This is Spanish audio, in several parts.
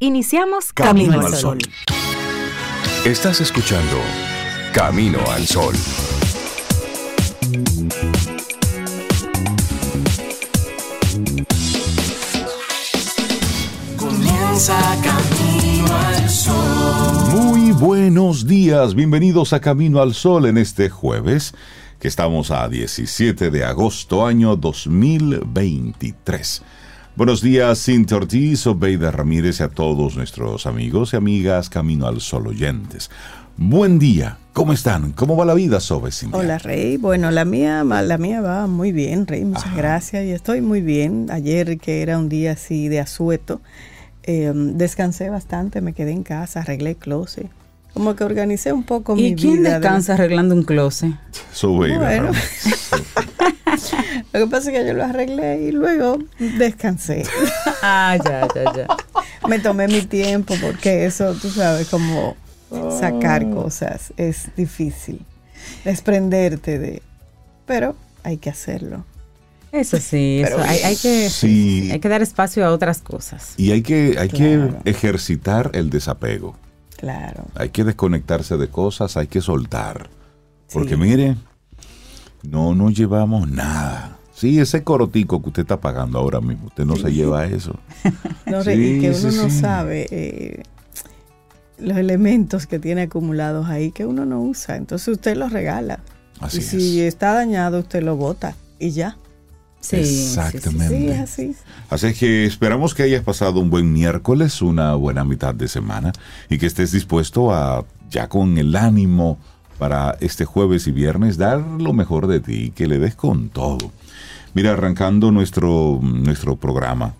Iniciamos Camino, al Sol. Estás escuchando Camino al Sol. Comienza Camino al Sol. Muy buenos días, bienvenidos a Camino al Sol en este jueves, que estamos a 17 de agosto año 2023. Buenos días, Cintia Ortiz, Obeida Ramírez y a todos nuestros amigos y amigas Camino al Sol oyentes. Buen día, ¿cómo están? ¿Cómo va la vida, Sobe, Cintia? Hola, Rey. Bueno, la mía, la mía va muy bien, Rey. Muchas gracias. Y estoy muy bien. Ayer, que era un día así de asueto, eh, descansé bastante, me quedé en casa, arreglé closet. Como que organicé un poco mi vida. ¿Y quién descansa arreglando un closet? Sobeida. Bueno. Lo que pasa es que yo lo arreglé y luego descansé. ah, ya, ya, ya. Me tomé mi tiempo porque eso, tú sabes, como sacar Oh. cosas es difícil. Desprenderte de... Pero hay que hacerlo. Eso sí, eso, Pero- hay, hay que, Sí. hay que dar espacio a otras cosas. Y hay que, hay Claro. que ejercitar el desapego. Claro. Hay que desconectarse de cosas, hay que soltar. Porque Sí. mire, no nos llevamos nada. Sí, ese corotico que usted está pagando ahora mismo, usted no se lleva eso. No, Sí, y que uno no sabe eh, los elementos que tiene acumulados ahí que uno no usa. Entonces usted los regala. Así y si es. está dañado, usted lo bota y ya. Sí. Exactamente. Sí, así. Así que esperamos que hayas pasado un buen miércoles, una buena mitad de semana y que estés dispuesto a, ya con el ánimo para este jueves y viernes, dar lo mejor de ti, que le des con todo. Mira, arrancando nuestro, nuestro programa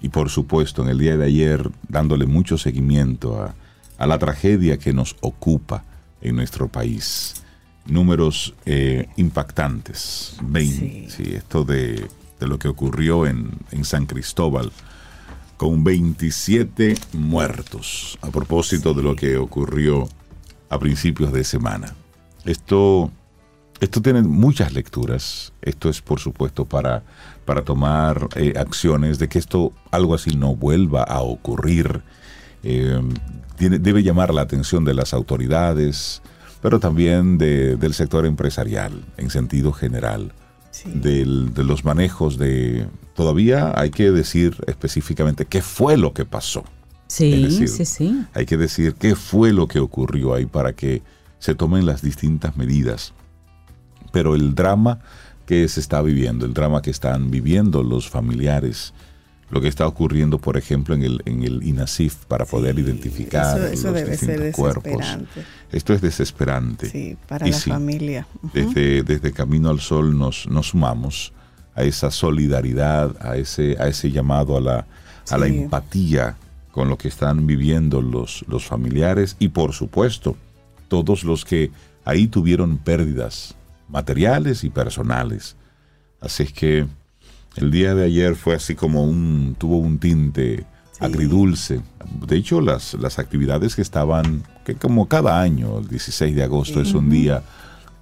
y por supuesto en el día de ayer dándole mucho seguimiento a, a la tragedia que nos ocupa en nuestro país. Números eh, impactantes. Vein- Sí. sí, esto de, de lo que ocurrió en, en San Cristóbal con 27 muertos a propósito de lo que ocurrió a principios de semana. Esto, esto tiene muchas lecturas. Esto es, por supuesto, para, para tomar eh, acciones de que esto, algo así, no vuelva a ocurrir. Eh, tiene- debe llamar la atención de las autoridades, pero también de- del sector empresarial en sentido general Sí. del- de los manejos de... Todavía hay que decir específicamente qué fue lo que pasó. Sí, decir, sí, sí. Hay que decir qué fue lo que ocurrió ahí para que se tomen las distintas medidas. Pero el drama que se está viviendo, el drama que están viviendo los familiares, lo que está ocurriendo, por ejemplo, en el, en el INASIF para poder identificar Eso, eso los debe ser distintos cuerpos. desesperante. Esto es desesperante. Sí, para Y la sí, familia. Desde, desde Camino al Sol nos, nos sumamos a esa solidaridad, a ese, a ese llamado a la, a la empatía con lo que están viviendo los, los familiares y por supuesto todos los que ahí tuvieron pérdidas materiales y personales. Así es que el día de ayer fue así como un, tuvo un tinte Sí. agridulce. De hecho, las, las actividades que estaban, que como cada año, el 16 de agosto es un día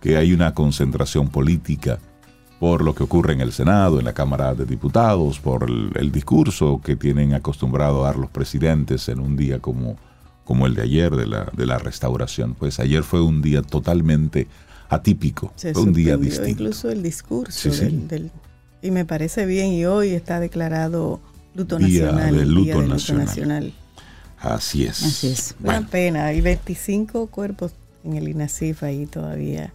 que hay una concentración política por lo que ocurre en el Senado, en la Cámara de Diputados, por el, el discurso que tienen acostumbrado a dar los presidentes en un día como, como el de ayer de la, de la restauración. Pues ayer fue un día totalmente atípico, Se fue un día distinto. Incluso el discurso. Sí, sí. del- del- y me parece bien. Y hoy está declarado luto Día nacional. luto Día del nacional. nacional. Así es. Así es. Una Bueno, pena. Hay 25 cuerpos en el INASIF ahí todavía.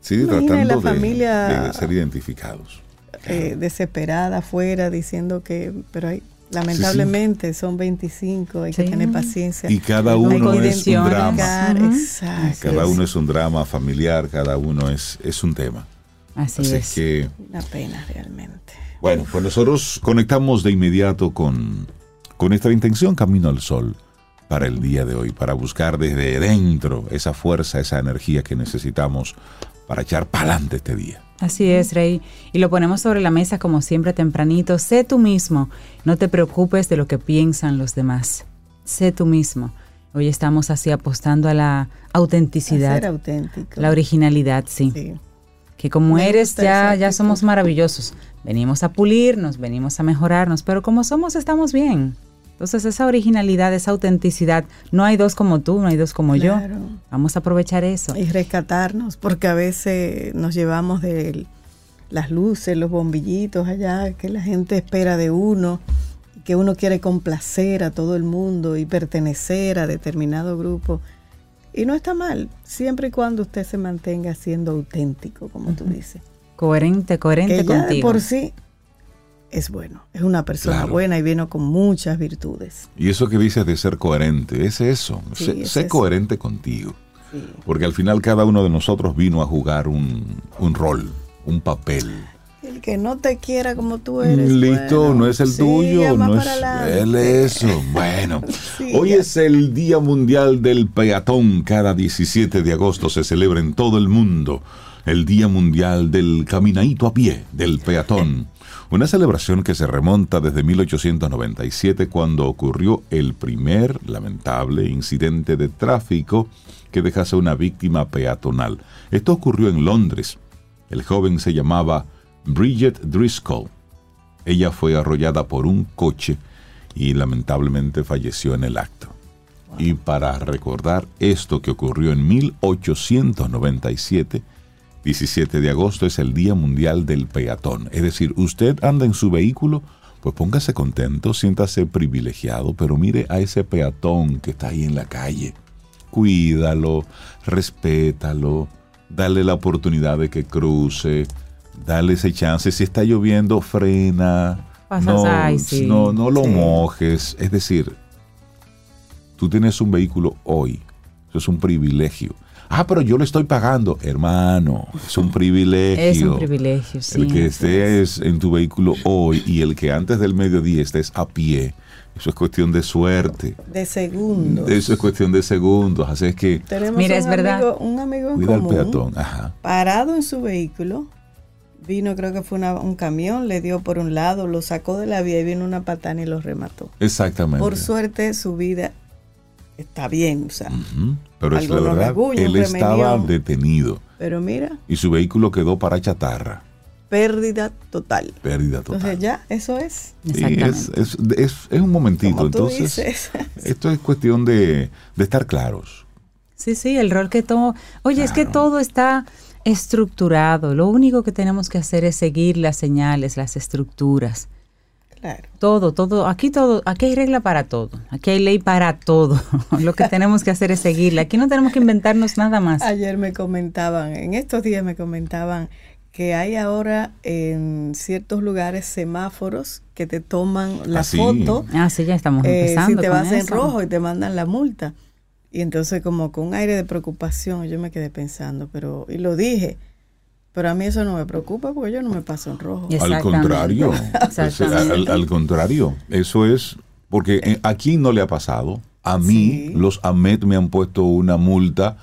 sí, Imagina tratando la de- familia- de ser identificados. eh, desesperada afuera diciendo que, pero hay, lamentablemente son 25, hay que Sí. tener paciencia. Y cada uno que es un drama. Cada uno es un drama familiar, cada uno es, es un tema. Así, Así es. que, Una pena realmente. bueno, pues nosotros conectamos de inmediato con, con nuestra intención Camino al Sol para el día de hoy, para buscar desde dentro esa fuerza, esa energía que necesitamos para echar para adelante este día. Así es, Rey. Y lo ponemos sobre la mesa como siempre tempranito. Sé tú mismo. No te preocupes de lo que piensan los demás. Sé tú mismo. Hoy estamos así apostando a la A ser autenticidad, auténtico. la originalidad, sí. Sí. Que como Me eres ya, ya somos maravillosos. Venimos a pulirnos, venimos a mejorarnos, pero como somos estamos bien. Entonces esa originalidad, esa autenticidad, no hay dos como tú, no hay dos como Claro. yo. Vamos a aprovechar eso. Y rescatarnos, porque a veces nos llevamos de las luces, los bombillitos allá, que la gente espera de uno, que uno quiere complacer a todo el mundo y pertenecer a determinado grupo. Y no está mal, siempre y cuando usted se mantenga siendo auténtico, como tú dices. Coherente, coherente Que ya contigo. por sí es bueno, es una persona Claro. buena y viene con muchas virtudes. Y eso que dices de ser coherente, es eso. Sí, sé es sé eso. coherente contigo. Sí. Porque al final cada uno de nosotros vino a jugar un, un rol, un papel. El que no te quiera como tú eres. Listo, bueno, no es el sí, tuyo, no es él eso. Bueno, Sí, hoy ya. es el Día Mundial del Peatón. Cada 17 de agosto se celebra en todo el mundo el Día Mundial del Caminadito a pie del peatón. Una celebración que se remonta desde 1897 cuando ocurrió el primer lamentable incidente de tráfico que dejase una víctima peatonal. Esto ocurrió en Londres. El joven se llamaba Bridget Driscoll. Ella fue arrollada por un coche y lamentablemente falleció en el acto. Y para recordar esto que ocurrió en 1897, 17 de agosto es el Día Mundial del Peatón. Es decir, usted anda en su vehículo, pues póngase contento, siéntase privilegiado, pero mire a ese peatón que está ahí en la calle. Cuídalo, respétalo, dale la oportunidad de que cruce, dale ese chance. Si está lloviendo, frena. Pasas, no, ay, sí. no, no lo Sí. mojes. Es decir, tú tienes un vehículo hoy. Eso es un privilegio. Ah, pero yo le estoy pagando. Hermano, es un privilegio. Es un privilegio, sí. El que estés en tu vehículo hoy y el que antes del mediodía estés a pie, eso es cuestión de suerte. De segundos. Eso es cuestión de segundos. Así es que Tenemos Mira, un es verdad. Amigo, un amigo en cuida al común, peatón. Ajá. parado en su vehículo, vino, creo que fue una- un camión, le dio por un lado, lo sacó de la vía y vino una patana y lo remató. Exactamente. Por suerte su vida está bien, o sea. Pero es la verdad, él estaba detenido pero mira, y su vehículo quedó para chatarra. pérdida total. Pérdida total. Entonces ya, eso es. Es, es- es- es un momentito. Como tú Entonces, dices. esto es cuestión de, de estar claros. Sí, sí, el rol que todo... Oye, es que todo está estructurado. Lo único que tenemos que hacer es seguir las señales, las estructuras. Claro. Todo, todo, aquí todo, aquí hay regla para todo, aquí hay ley para todo. Lo que tenemos que hacer es seguirla. Aquí no tenemos que inventarnos nada más. Ayer me comentaban, en estos días me comentaban que hay ahora en ciertos lugares semáforos que te toman la Ah, sí. foto Ah, sí, ya estamos eh, empezando. si te con vas en rojo y te mandan la multa. Y entonces como con un aire de preocupación yo me quedé pensando, pero y lo dije, pero a mí eso no me preocupa porque yo no me paso en rojo. Al contrario. Exactamente. al, al contrario. Eso es porque eh, aquí no le ha pasado. A mí, Sí. los AMET me han puesto una multa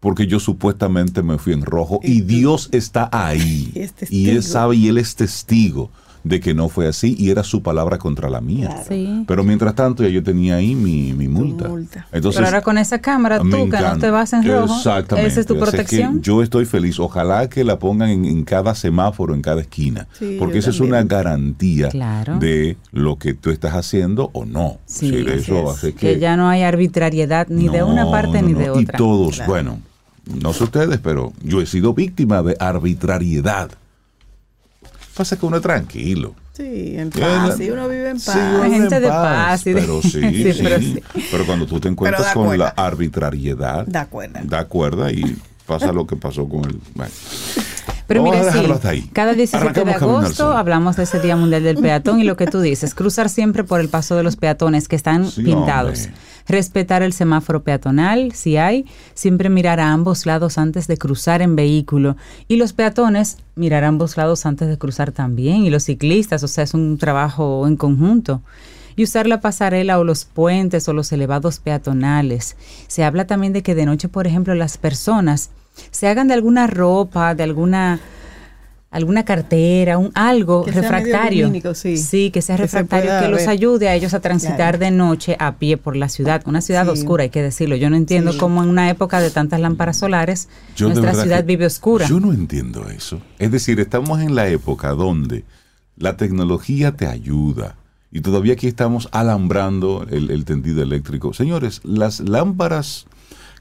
porque yo supuestamente me fui en rojo y, Dios está ahí. Y es y testigo. él sabe y él es testigo de que no fue así y era su palabra contra la mía. Claro. Sí. Pero mientras tanto ya yo tenía ahí mi, mi multa. multa. Entonces, Pero ahora con esa cámara, tú que no te vas en rojo, Exactamente. esa es tu que protección. yo estoy feliz. Ojalá que la pongan en, en cada semáforo, en cada esquina. Sí, porque esa es una garantía Claro. de lo que tú estás haciendo o no. Sí, de así eso es. hace que ya no hay arbitrariedad ni de una parte no, ni no. de Y otra. todos, Claro. bueno, no sé ustedes, pero yo he sido víctima de arbitrariedad. Pasa que uno es tranquilo. Sí, en paz, la- y uno vive en Sí, paz. vive gente en de paz Pero sí, Sí, sí. pero Pero, sí. cuando tú te encuentras con la arbitrariedad, Da cuerda. da cuerda y pasa lo que pasó con el. Bueno. Pero Vamos a mira, sí, dejarlo hasta ahí. cada 17 de Arrancamos agosto hablamos de ese Día Mundial del Peatón y lo que tú dices, cruzar siempre por el paso de los peatones que están Sí, pintados. hombre. Respetar el semáforo peatonal, si hay, siempre mirar a ambos lados antes de cruzar en vehículo. Y los peatones, mirar a ambos lados antes de cruzar también. Y los ciclistas, o sea, es un trabajo en conjunto. Y usar la pasarela o los puentes o los elevados peatonales. Se habla también de que de noche, por ejemplo, las personas se hagan de alguna ropa, de alguna alguna cartera, un algo Que sea refractario. lumínico, sí. que sea Que se refractario que los ayude a ellos a transitar Claro. de noche a pie por la ciudad, una ciudad Sí. oscura, hay que decirlo. Yo no entiendo Sí. cómo en una época de tantas lámparas solares Yo nuestra ciudad vive oscura. Yo no entiendo eso. Es decir, estamos en la época donde la tecnología te ayuda Y todavía aquí estamos alambrando el, el tendido eléctrico. Señores, las lámparas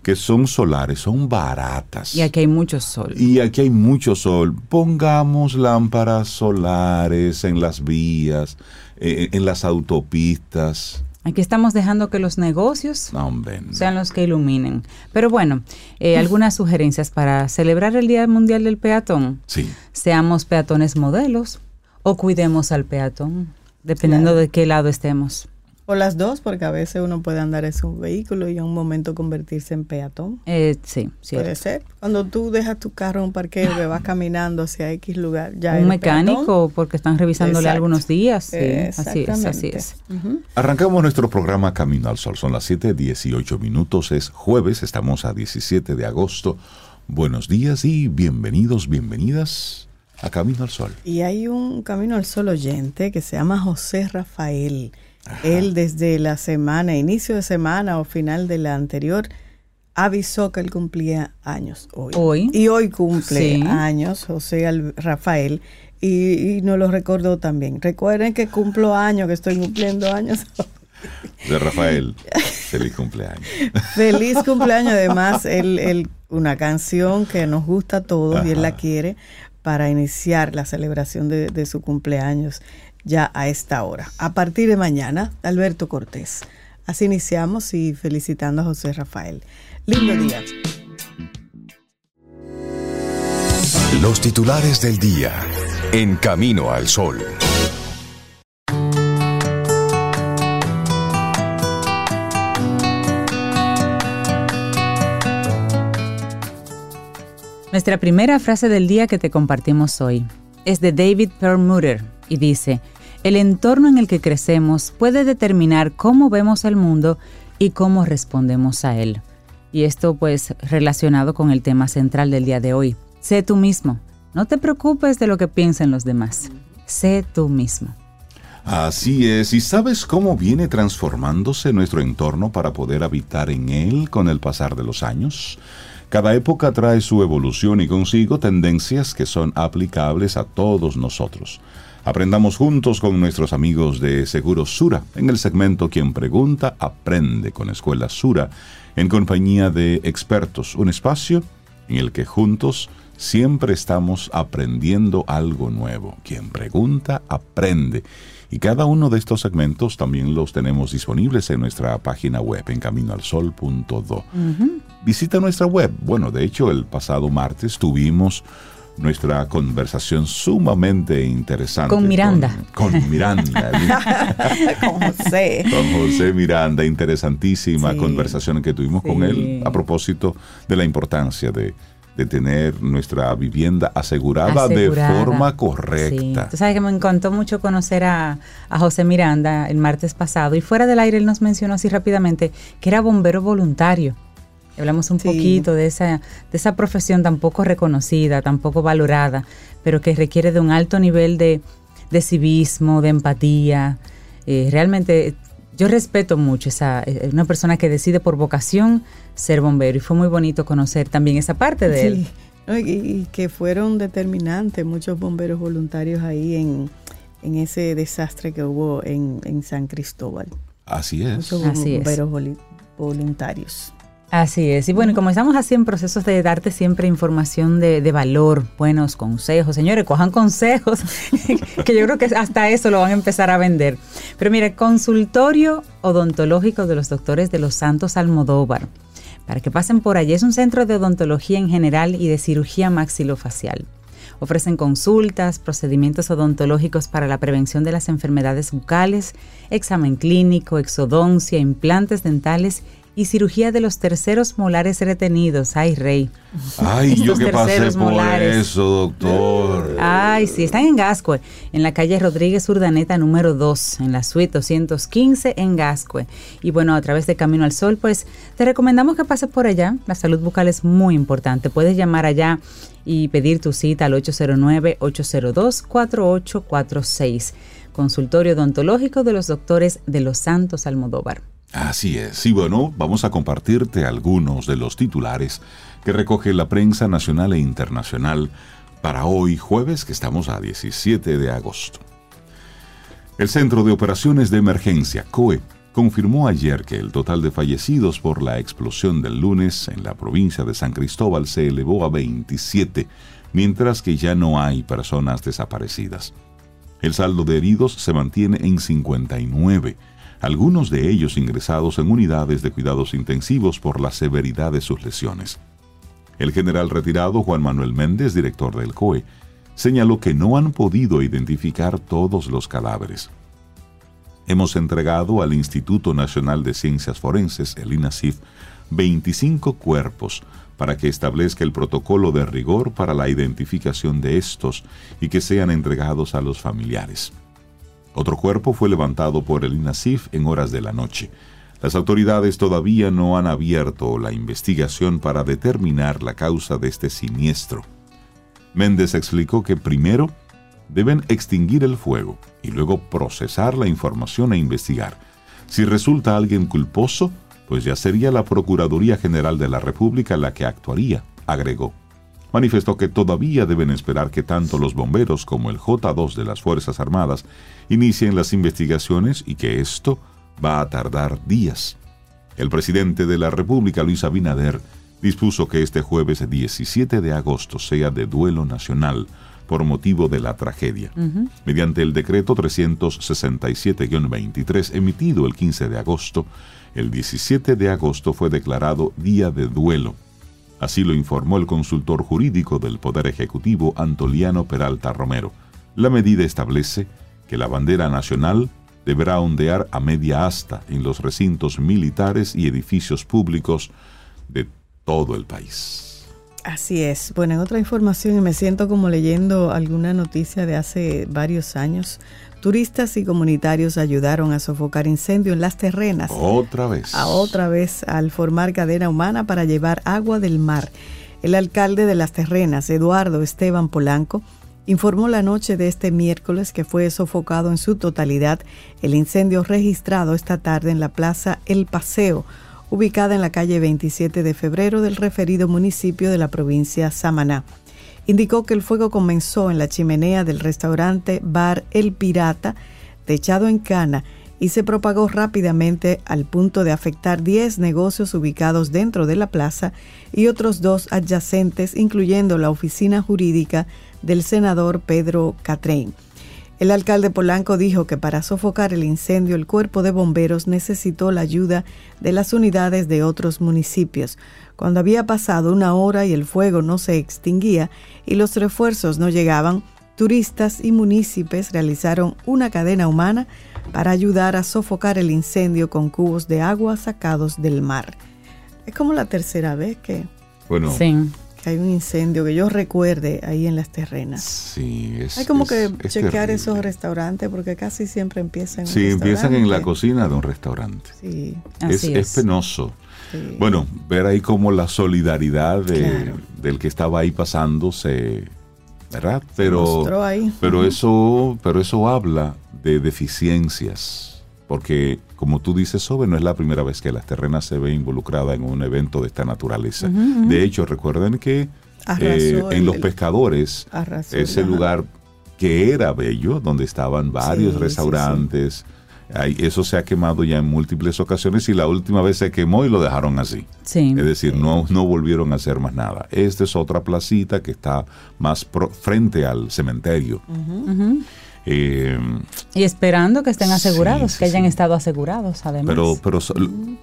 que son solares son baratas. Y aquí hay mucho sol. Y aquí hay mucho sol. Pongamos lámparas solares en las vías, eh, en las autopistas. Aquí estamos dejando que los negocios No, sean los que iluminen. Pero bueno, eh, algunas sugerencias para celebrar el Día Mundial del Peatón. Sí. Seamos peatones modelos o cuidemos al peatón, dependiendo de qué lado estemos. O las dos, porque a veces uno puede andar en su vehículo y en un momento convertirse en peatón. Eh, sí, Puede cierto. ser. Cuando tú dejas tu carro en un parqueo que vas caminando hacia X lugar, ya Un mecánico, peatón. porque están revisándole Exacto. algunos días. Sí, así es, así Exactamente. es. Arrancamos nuestro programa Camino al Sol. Son las 7:18 minutos. Es jueves, estamos a 17 de agosto. Buenos días y bienvenidos, bienvenidas a Camino al Sol. Y hay un Camino al Sol oyente que se llama José Rafael. Él desde la semana, inicio de semana o final de la anterior, avisó que él cumplía años hoy. Hoy. Y hoy cumple Sí. años José Al- Rafael. Y, y nos lo recordó también. Recuerden que cumplo años, que estoy cumpliendo años. De Rafael, feliz cumpleaños. Feliz cumpleaños. Además, él, él- una canción que nos gusta a todos y él la quiere para iniciar la celebración de, de su cumpleaños ya a esta hora. A partir de mañana, Alberto Cortés. Así iniciamos y felicitando a José Rafael. Lindo día. Los titulares del día. En Camino al Sol. Nuestra primera frase del día que te compartimos hoy es de David Perlmutter y dice, el entorno en el que crecemos puede determinar cómo vemos el mundo y cómo respondemos a él. Y esto pues relacionado con el tema central del día de hoy. Sé tú mismo. No te preocupes de lo que piensen los demás. Sé tú mismo. Así es, ¿y sabes cómo viene transformándose nuestro entorno para poder habitar en él con el pasar de los años? Cada época trae su evolución y consigo tendencias que son aplicables a todos nosotros. Aprendamos juntos con nuestros amigos de Seguros Sura en el segmento Quien Pregunta Aprende con Escuela Sura en compañía de expertos, un espacio en el que juntos siempre estamos aprendiendo algo nuevo. Quien pregunta, aprende. Y cada uno de estos segmentos también los tenemos disponibles en nuestra página web en caminoalsol.do. Visita nuestra web. Bueno, de hecho, el pasado martes tuvimos nuestra conversación sumamente interesante. Con Miranda. Con, con Miranda. Con José. con José Miranda, interesantísima Sí. conversación que tuvimos con él a propósito de la importancia de, de tener nuestra vivienda asegurada, de forma Sí. correcta. Tú sabes que me encantó mucho conocer a, a José Miranda el martes pasado y fuera del aire él nos mencionó así rápidamente que era bombero voluntario. Hablamos un Sí. poquito de esa, de esa profesión tan poco reconocida, tan poco valorada, pero que requiere de un alto nivel de, de civismo, de empatía. Eh, realmente yo respeto mucho esa eh, una persona que decide por vocación ser bombero y fue muy bonito conocer también esa parte de él. Sí. Y, y que fueron determinantes muchos bomberos voluntarios ahí en, en ese desastre que hubo en, en San Cristóbal. Así es. Muchos Así es. bomberos voli- voluntarios. Así es. Y bueno, como estamos así en procesos de darte siempre información de, de valor, buenos consejos, señores, cojan consejos, que yo creo que hasta eso lo van a empezar a vender. Pero mire, consultorio odontológico de los doctores de los Santos Almodóvar. Para que pasen por allí, es un centro de odontología en general y de cirugía maxilofacial. Ofrecen consultas, procedimientos odontológicos para la prevención de las enfermedades bucales, examen clínico, exodoncia, implantes dentales y cirugía de los terceros molares retenidos. Ay, rey. Ay, yo que pasé por molares. eso, doctor. Ay, sí, están en Gascue, en la calle Rodríguez Urdaneta número 2, en la suite 215 en Gascue. Y bueno, a través de Camino al Sol, pues te recomendamos que pases por allá. La salud bucal es muy importante. Puedes llamar allá y pedir tu cita al 809-802-4846. Consultorio odontológico de los doctores de los Santos Almodóvar. Así es. Y bueno, vamos a compartirte algunos de los titulares que recoge la prensa nacional e internacional para hoy jueves, que estamos a 17 de agosto. El Centro de Operaciones de Emergencia, COE, confirmó ayer que el total de fallecidos por la explosión del lunes en la provincia de San Cristóbal se elevó a 27, mientras que ya no hay personas desaparecidas. El saldo de heridos se mantiene en 59, algunos de ellos ingresados en unidades de cuidados intensivos por la severidad de sus lesiones. El general retirado Juan Manuel Méndez, director del COE, señaló que no han podido identificar todos los cadáveres. Hemos entregado al Instituto Nacional de Ciencias Forenses, el INACIF, 25 cuerpos para que establezca el protocolo de rigor para la identificación de estos y que sean entregados a los familiares. Otro cuerpo fue levantado por el INASIF en horas de la noche. Las autoridades todavía no han abierto la investigación para determinar la causa de este siniestro. Méndez explicó que primero deben extinguir el fuego y luego procesar la información e investigar. Si resulta alguien culposo, pues ya sería la Procuraduría General de la República la que actuaría, agregó. Manifestó que todavía deben esperar que tanto los bomberos como el J2 de las Fuerzas Armadas inicien las investigaciones y que esto va a tardar días. El presidente de la República, Luis Abinader, dispuso que este jueves 17 de agosto sea de duelo nacional por motivo de la tragedia. Mediante el decreto 367-23 emitido el 15 de agosto, el 17 de agosto fue declarado Día de Duelo. Así lo informó el consultor jurídico del Poder Ejecutivo Antoliano Peralta Romero. La medida establece que la bandera nacional deberá ondear a media asta en los recintos militares y edificios públicos de todo el país. Así es. Bueno, en otra información, y me siento como leyendo alguna noticia de hace varios años, turistas y comunitarios ayudaron a sofocar incendio en las terrenas. Otra vez. A otra vez, al formar cadena humana para llevar agua del mar. El alcalde de las terrenas, Eduardo Esteban Polanco, informó la noche de este miércoles que fue sofocado en su totalidad el incendio registrado esta tarde en la plaza El Paseo, ubicada en la calle 27 de febrero del referido municipio de la provincia Samaná. Indicó que el fuego comenzó en la chimenea del restaurante Bar El Pirata, techado en cana, y se propagó rápidamente al punto de afectar 10 negocios ubicados dentro de la plaza y otros dos adyacentes, incluyendo la oficina jurídica del senador Pedro Catrein. El alcalde Polanco dijo que para sofocar el incendio el cuerpo de bomberos necesitó la ayuda de las unidades de otros municipios. Cuando había pasado una hora y el fuego no se extinguía y los refuerzos no llegaban, turistas y municipios realizaron una cadena humana para ayudar a sofocar el incendio con cubos de agua sacados del mar. Es como la tercera vez que... Bueno, que hay un incendio que yo recuerde ahí en las terrenas. Sí, es. Hay como que chequear esos restaurantes porque casi siempre empiezan. En sí, empiezan en la cocina de un restaurante. Sí, es, es. penoso. Bueno, ver ahí como la solidaridad del que estaba ahí pasando se, ¿verdad? Pero, ahí. pero eso, pero eso habla de deficiencias porque como tú dices, Sobe, no es la primera vez que las terrenas se ve involucrada en un evento de esta naturaleza. De hecho, recuerden que eh, en Los Pescadores, ese lugar que era bello, donde estaban varios restaurantes, eso se ha quemado ya en múltiples ocasiones y la última vez se quemó y lo dejaron así. Es decir, no, no volvieron a hacer más nada. Esta es otra placita que está más frente al cementerio. Eh, y esperando que estén asegurados, que hayan estado asegurados, además. Pero, pero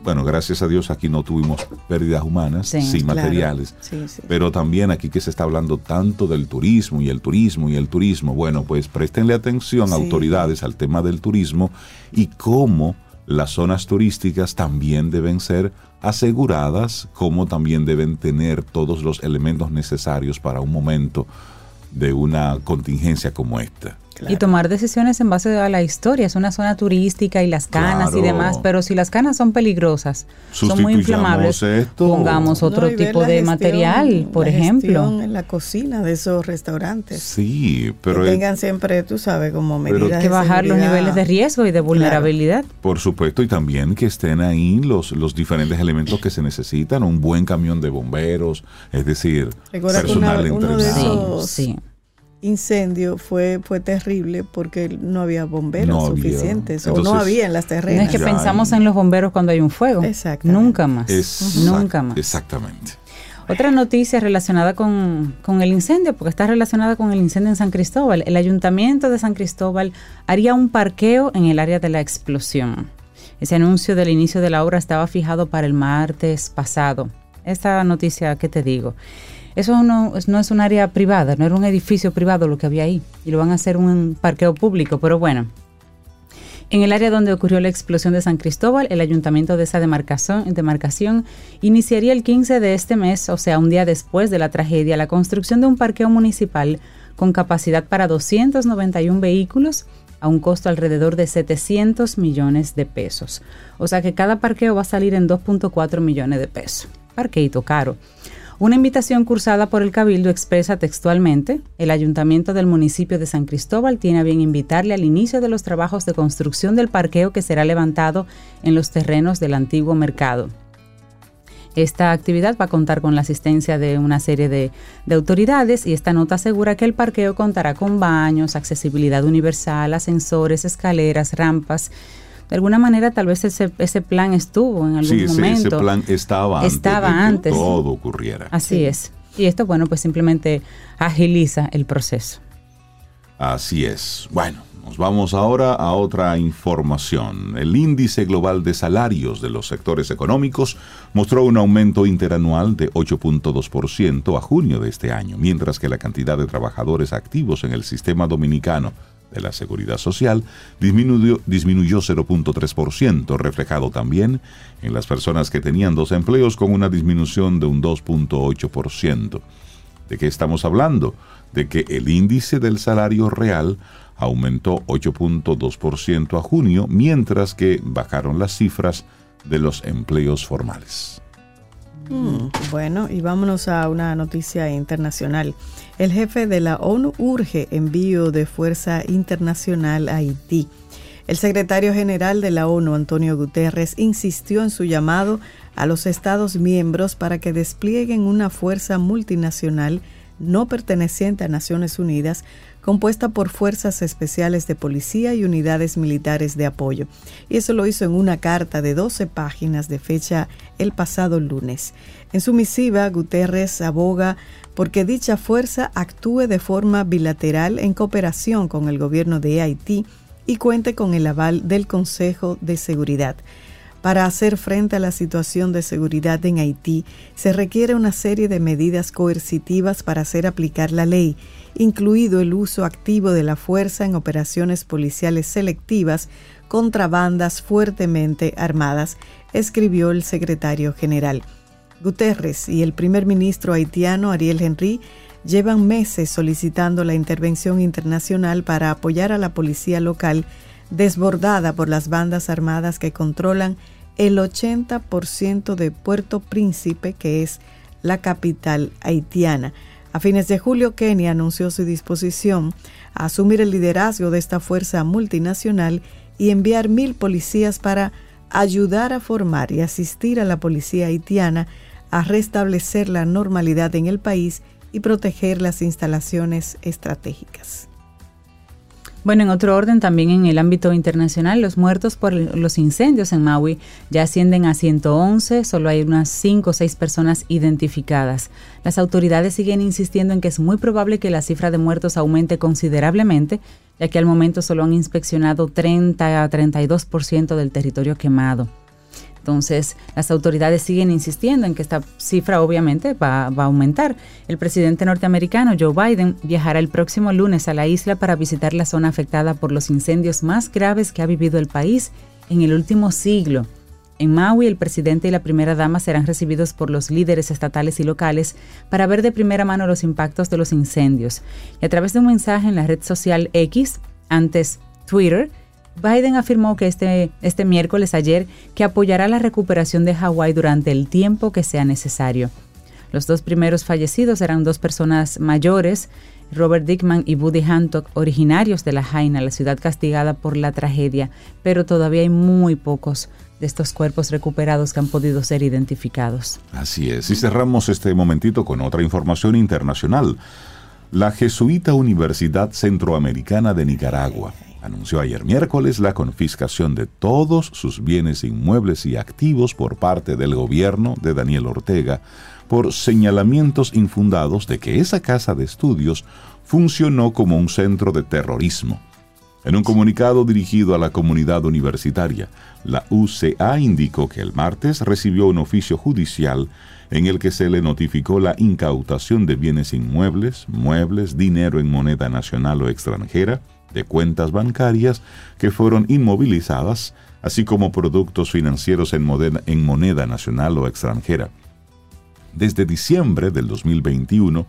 bueno, gracias a Dios aquí no tuvimos pérdidas humanas, sin materiales. Pero también aquí que se está hablando tanto del turismo y el turismo y el turismo. Bueno, pues préstenle atención, autoridades, al tema del turismo y cómo las zonas turísticas también deben ser aseguradas, como también deben tener todos los elementos necesarios para un momento de una contingencia como esta. Y tomar decisiones en base a la historia. Es una zona turística y las canas y demás, pero si las canas son peligrosas, son muy inflamables, pongamos otro tipo de material, por ejemplo. En la cocina de esos restaurantes. Sí, pero... Que tengan siempre, tú sabes, como medidas Hay que bajar los niveles de riesgo y de vulnerabilidad. Por supuesto, y también que estén ahí los, los diferentes elementos que se necesitan, un buen camión de bomberos, es decir, personal entrenado. sí incendio fue, fue terrible porque no había bomberos No había. suficientes o no había en las No terrenas. es que Ya, pensamos en los bomberos cuando hay un fuego. Exactamente. Nunca más. Exact- Nunca más. Exactamente. Otra noticia relacionada con, con el incendio, porque está relacionada con el incendio en San Cristóbal. El ayuntamiento de San Cristóbal haría un parqueo en el área de la explosión. Ese anuncio del inicio de la obra estaba fijado para el martes pasado. Esta noticia, ¿qué te digo? Eso no, es- un área privada, no era un edificio privado lo que había ahí. Y lo van a hacer un parqueo público, pero bueno, en el área donde ocurrió la explosión de San Cristóbal, el ayuntamiento de esa demarcación, demarcación iniciaría el 15 de este mes, o sea, un día después de la tragedia, la construcción de un parqueo municipal con capacidad para 291 vehículos a un costo alrededor de 700 millones de pesos. O sea que cada parqueo va a salir en 2.4 millones de pesos. Parqueito caro. Una invitación cursada por el Cabildo expresa textualmente, el ayuntamiento del municipio de San Cristóbal tiene a bien invitarle al inicio de los trabajos de construcción del parqueo que será levantado en los terrenos del antiguo mercado. Esta actividad va a contar con la asistencia de una serie de, de autoridades y esta nota asegura que el parqueo contará con baños, accesibilidad universal, ascensores, escaleras, rampas. De alguna manera tal vez ese, ese plan estuvo en algún Sí, ese, momento. ese plan estaba antes Estaba de que antes. todo ocurriera. Así es. Y esto, bueno, pues simplemente agiliza el proceso. Así es. Bueno, nos vamos ahora a otra información. El índice global de salarios de los sectores económicos mostró un aumento interanual de 8.2% a junio de este año, mientras que la cantidad de trabajadores activos en el sistema dominicano de la seguridad social disminuyó, disminuyó 0.3%, reflejado también en las personas que tenían dos empleos con una disminución de un 2.8%. ¿De qué estamos hablando? De que el índice del salario real aumentó 8.2% a junio, mientras que bajaron las cifras de los empleos formales. Mm, Bueno, y vámonos a una noticia internacional. El jefe de la ONU urge envío de fuerza internacional a Haití. El secretario general de la ONU, Antonio Guterres, insistió en su llamado a los Estados miembros para que desplieguen una fuerza multinacional no perteneciente a Naciones Unidas, compuesta por fuerzas especiales de policía y unidades militares de apoyo. Y eso lo hizo en una carta de 12 páginas de fecha el pasado lunes. En su misiva, Guterres aboga porque dicha fuerza actúe de forma bilateral en cooperación con el gobierno de Haití y cuente con el aval del Consejo de Seguridad. Para hacer frente a la situación de seguridad en Haití, se requiere una serie de medidas coercitivas para hacer aplicar la ley, incluido el uso activo de la fuerza en operaciones policiales selectivas contra bandas fuertemente armadas, escribió el secretario general. Guterres y el primer ministro haitiano Ariel Henry llevan meses solicitando la intervención internacional para apoyar a la policía local desbordada por las bandas armadas que controlan el 80% de Puerto Príncipe, que es la capital haitiana. A fines de julio, Kenia anunció su disposición a asumir el liderazgo de esta fuerza multinacional y enviar mil policías para ayudar a formar y asistir a la policía haitiana a restablecer la normalidad en el país y proteger las instalaciones estratégicas. Bueno, en otro orden, también en el ámbito internacional, los muertos por los incendios en Maui ya ascienden a 111, solo hay unas 5 o 6 personas identificadas. Las autoridades siguen insistiendo en que es muy probable que la cifra de muertos aumente considerablemente, ya que al momento solo han inspeccionado 30 a 32% del territorio quemado. Entonces, las autoridades siguen insistiendo en que esta cifra obviamente va, va, a aumentar. El presidente norteamericano Joe Biden viajará el próximo lunes a la isla para visitar la zona afectada por los incendios más graves que ha vivido el país en el último siglo. En Maui, el presidente y la primera dama serán recibidos por los líderes estatales y locales para ver de primera mano los impactos de los incendios. Y a través de un mensaje en la red social X, antes Twitter, Biden afirmó que este, este miércoles ayer que apoyará la recuperación de Hawái durante el tiempo que sea necesario. Los dos primeros fallecidos eran dos personas mayores, Robert Dickman y Buddy Hancock, originarios de La Jaina, la ciudad castigada por la tragedia, pero todavía hay muy pocos de estos cuerpos recuperados que han podido ser identificados. Así es. Y cerramos este momentito con otra información internacional. La Jesuita Universidad Centroamericana de Nicaragua anunció ayer miércoles la confiscación de todos sus bienes inmuebles y activos por parte del gobierno de Daniel Ortega por señalamientos infundados de que esa casa de estudios funcionó como un centro de terrorismo. En un comunicado dirigido a la comunidad universitaria, la UCA indicó que el martes recibió un oficio judicial en el que se le notificó la incautación de bienes inmuebles, muebles, dinero en moneda nacional o extranjera, de cuentas bancarias que fueron inmovilizadas, así como productos financieros en moneda, en moneda nacional o extranjera. Desde diciembre del 2021,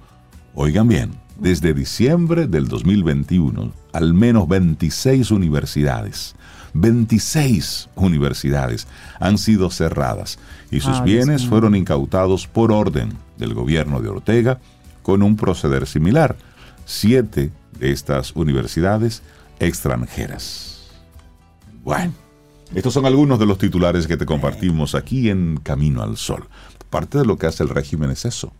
oigan bien, desde diciembre del 2021, al menos 26 universidades, 26 universidades han sido cerradas y sus Ah, bienes fueron incautados por orden del gobierno de Ortega con un proceder similar. Siete de estas universidades extranjeras. Bueno, estos son algunos de los titulares que te compartimos aquí en Camino al Sol. Parte de lo que hace el régimen es eso.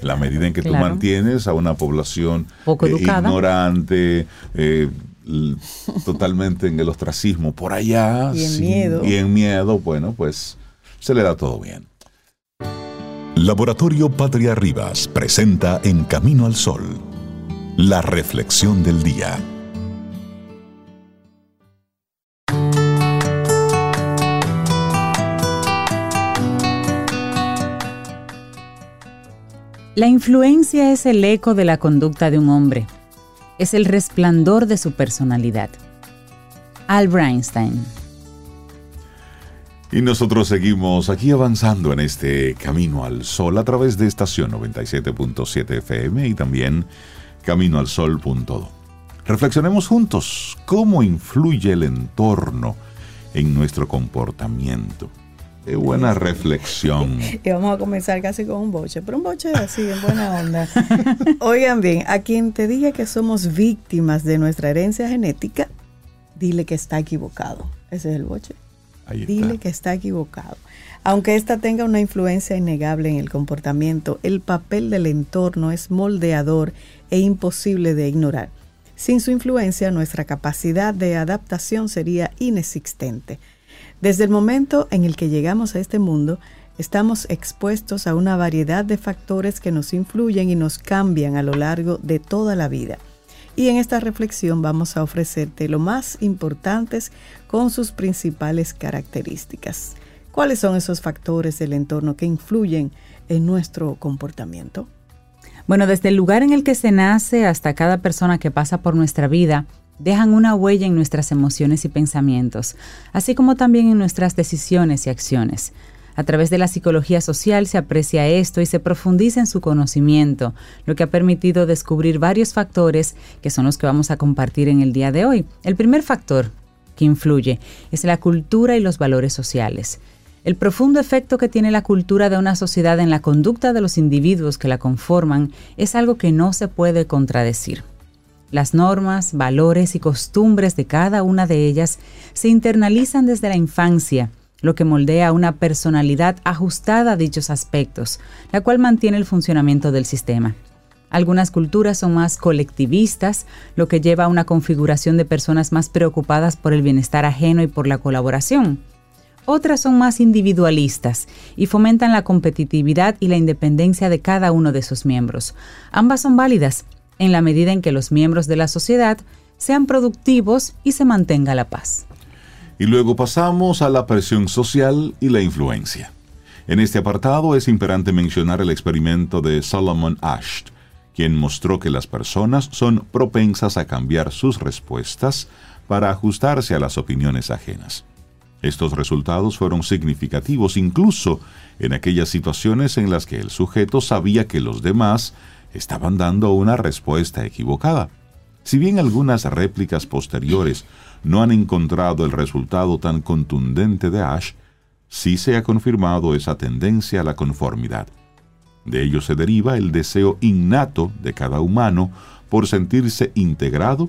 En la medida en que tú mantienes a una población Poco eh, educada. ignorante, eh, totalmente en el ostracismo por allá. Y en sí, miedo. Y en miedo, bueno, pues se le da todo bien. Laboratorio Patria Rivas presenta En Camino al Sol, la reflexión del día. La influencia es el eco de la conducta de un hombre. Es el resplandor de su personalidad. Albert Einstein. Y nosotros seguimos aquí avanzando en este Camino al Sol a través de estación 97.7 FM y también caminoalsol.do. Reflexionemos juntos cómo influye el entorno en nuestro comportamiento. Qué buena reflexión. Y vamos a comenzar casi con un boche, pero un boche así, en buena onda. Oigan bien, a quien te diga que somos víctimas de nuestra herencia genética, dile que está equivocado. Ese es el boche. Ahí está. Dile que está equivocado. Aunque ésta tenga una influencia innegable en el comportamiento, el papel del entorno es moldeador e imposible de ignorar. Sin su influencia, nuestra capacidad de adaptación sería inexistente. Desde el momento en el que llegamos a este mundo, estamos expuestos a una variedad de factores que nos influyen y nos cambian a lo largo de toda la vida. Y en esta reflexión vamos a ofrecerte lo más importantes con sus principales características. ¿Cuáles son esos factores del entorno que influyen en nuestro comportamiento? Bueno, desde el lugar en el que se nace hasta cada persona que pasa por nuestra vida, dejan una huella en nuestras emociones y pensamientos, así como también en nuestras decisiones y acciones. A través de la psicología social se aprecia esto y se profundiza en su conocimiento, lo que ha permitido descubrir varios factores que son los que vamos a compartir en el día de hoy. El primer factor que influye es la cultura y los valores sociales. El profundo efecto que tiene la cultura de una sociedad en la conducta de los individuos que la conforman es algo que no se puede contradecir. Las normas, valores y costumbres de cada una de ellas se internalizan desde la infancia, lo que moldea una personalidad ajustada a dichos aspectos, la cual mantiene el funcionamiento del sistema. Algunas culturas son más colectivistas, lo que lleva a una configuración de personas más preocupadas por el bienestar ajeno y por la colaboración. Otras son más individualistas y fomentan la competitividad y la independencia de cada uno de sus miembros. Ambas son válidas en la medida en que los miembros de la sociedad sean productivos y se mantenga la paz. Y luego pasamos a la presión social y la influencia. En este apartado es imperante mencionar el experimento de Solomon Ash, quien mostró que las personas son propensas a cambiar sus respuestas para ajustarse a las opiniones ajenas. Estos resultados fueron significativos incluso en aquellas situaciones en las que el sujeto sabía que los demás estaban dando una respuesta equivocada. Si bien algunas réplicas posteriores no han encontrado el resultado tan contundente de Ash, sí se ha confirmado esa tendencia a la conformidad. De ello se deriva el deseo innato de cada humano por sentirse integrado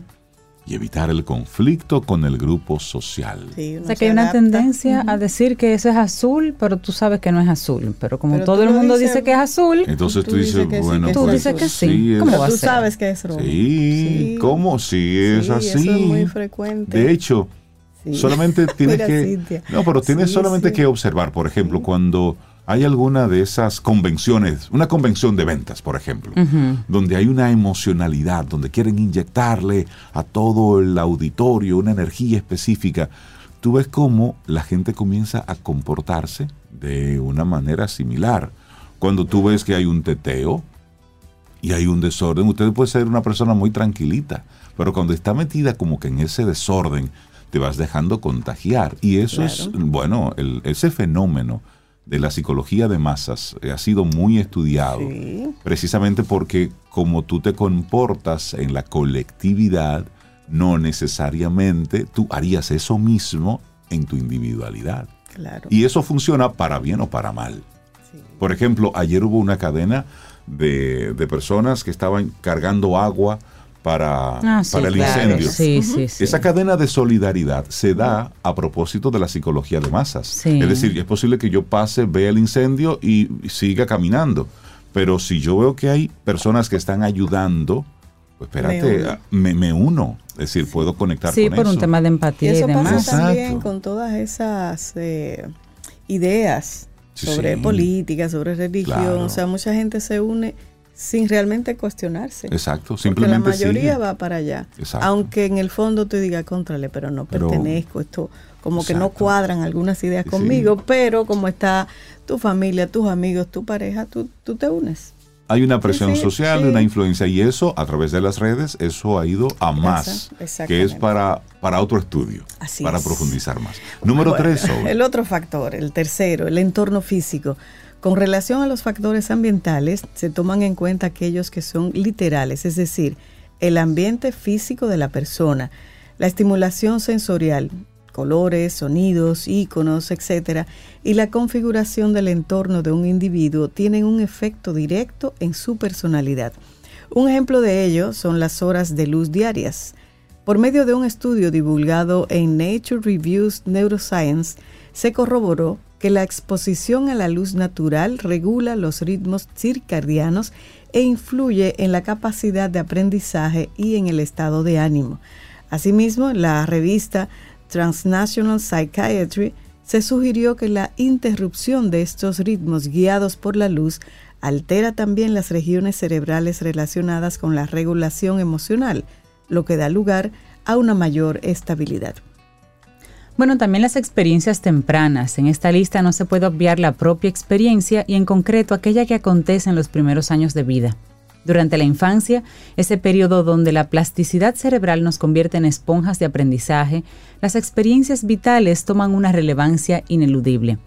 y evitar el conflicto con el grupo social. Sí, O sea se que hay una adapta. tendencia a decir que eso es azul, pero tú sabes que no es azul. Pero como Pero todo el mundo dices- dice que es azul, Entonces Tú tú, dices, dices sí, bueno, Tú pues, dices que sí. es- ¿Cómo va a tú ser? sabes que es rojo. Sí, ¿cómo? Sí, es Sí, así. Eso es muy frecuente. De hecho, Sí. solamente tienes Mira, que... Cintia. No, pero tienes Sí, solamente sí. que observar, por ejemplo, cuando hay alguna de esas convenciones, una convención de ventas, por ejemplo, donde hay una emocionalidad, donde quieren inyectarle a todo el auditorio una energía específica, tú ves cómo la gente comienza a comportarse de una manera similar. Cuando tú ves que hay un teteo y hay un desorden, usted puede ser una persona muy tranquilita, pero cuando está metida como que en ese desorden, te vas dejando contagiar. Y eso es, bueno, el- ese fenómeno de la psicología de masas eh, ha sido muy estudiado Sí. precisamente porque como tú te comportas en la colectividad, no necesariamente tú harías eso mismo en tu individualidad. Claro. Y eso funciona para bien o para mal. Sí. Por ejemplo, ayer hubo una cadena de, de personas que estaban cargando agua para, Ah, sí, para el claro. incendio. Sí, sí, sí. Esa cadena de solidaridad se da a propósito de la psicología de masas. Sí. Es decir, es posible que yo pase, vea el incendio y siga caminando. Pero si yo veo que hay personas que están ayudando, pues espérate, Me uno. me, me uno. Es decir, puedo conectar Sí, con por eso. un tema de empatía y, eso pasa demás. También con todas esas eh, ideas Sí, sobre sí. política, sobre religión. Claro. O sea, mucha gente se une sin realmente cuestionarse. Exacto, Porque simplemente la mayoría sigue. va para allá. Exacto. Aunque en el fondo tú digas, contrale, pero no Pero- pertenezco, esto como que no cuadran algunas ideas conmigo, sí. pero como está tu familia, tus amigos, tu pareja, tú, tú te unes. Hay una presión sí, social, sí. una influencia y eso a través de las redes, eso ha ido a más, que es para, para otro estudio, Así para es. profundizar más. Número Bueno, tres. El otro factor, el tercero, el entorno físico. Con relación a los factores ambientales, se toman en cuenta aquellos que son literales, es decir, el ambiente físico de la persona, la estimulación sensorial, colores, sonidos, iconos, etcétera, y la configuración del entorno de un individuo tienen un efecto directo en su personalidad. Un ejemplo de ello son las horas de luz diarias. Por medio de un estudio divulgado en Nature Reviews Neuroscience, se corroboró que la exposición a la luz natural regula los ritmos circadianos e influye en la capacidad de aprendizaje y en el estado de ánimo. Asimismo, la revista Transnational Psychiatry se sugirió que la interrupción de estos ritmos guiados por la luz altera también las regiones cerebrales relacionadas con la regulación emocional, lo que da lugar a una mayor estabilidad. Bueno, también las experiencias tempranas. En esta lista no se puede obviar la propia experiencia y en concreto aquella que acontece en los primeros años de vida. Durante la infancia, ese periodo donde la plasticidad cerebral nos convierte en esponjas de aprendizaje, las experiencias vitales toman una relevancia ineludible.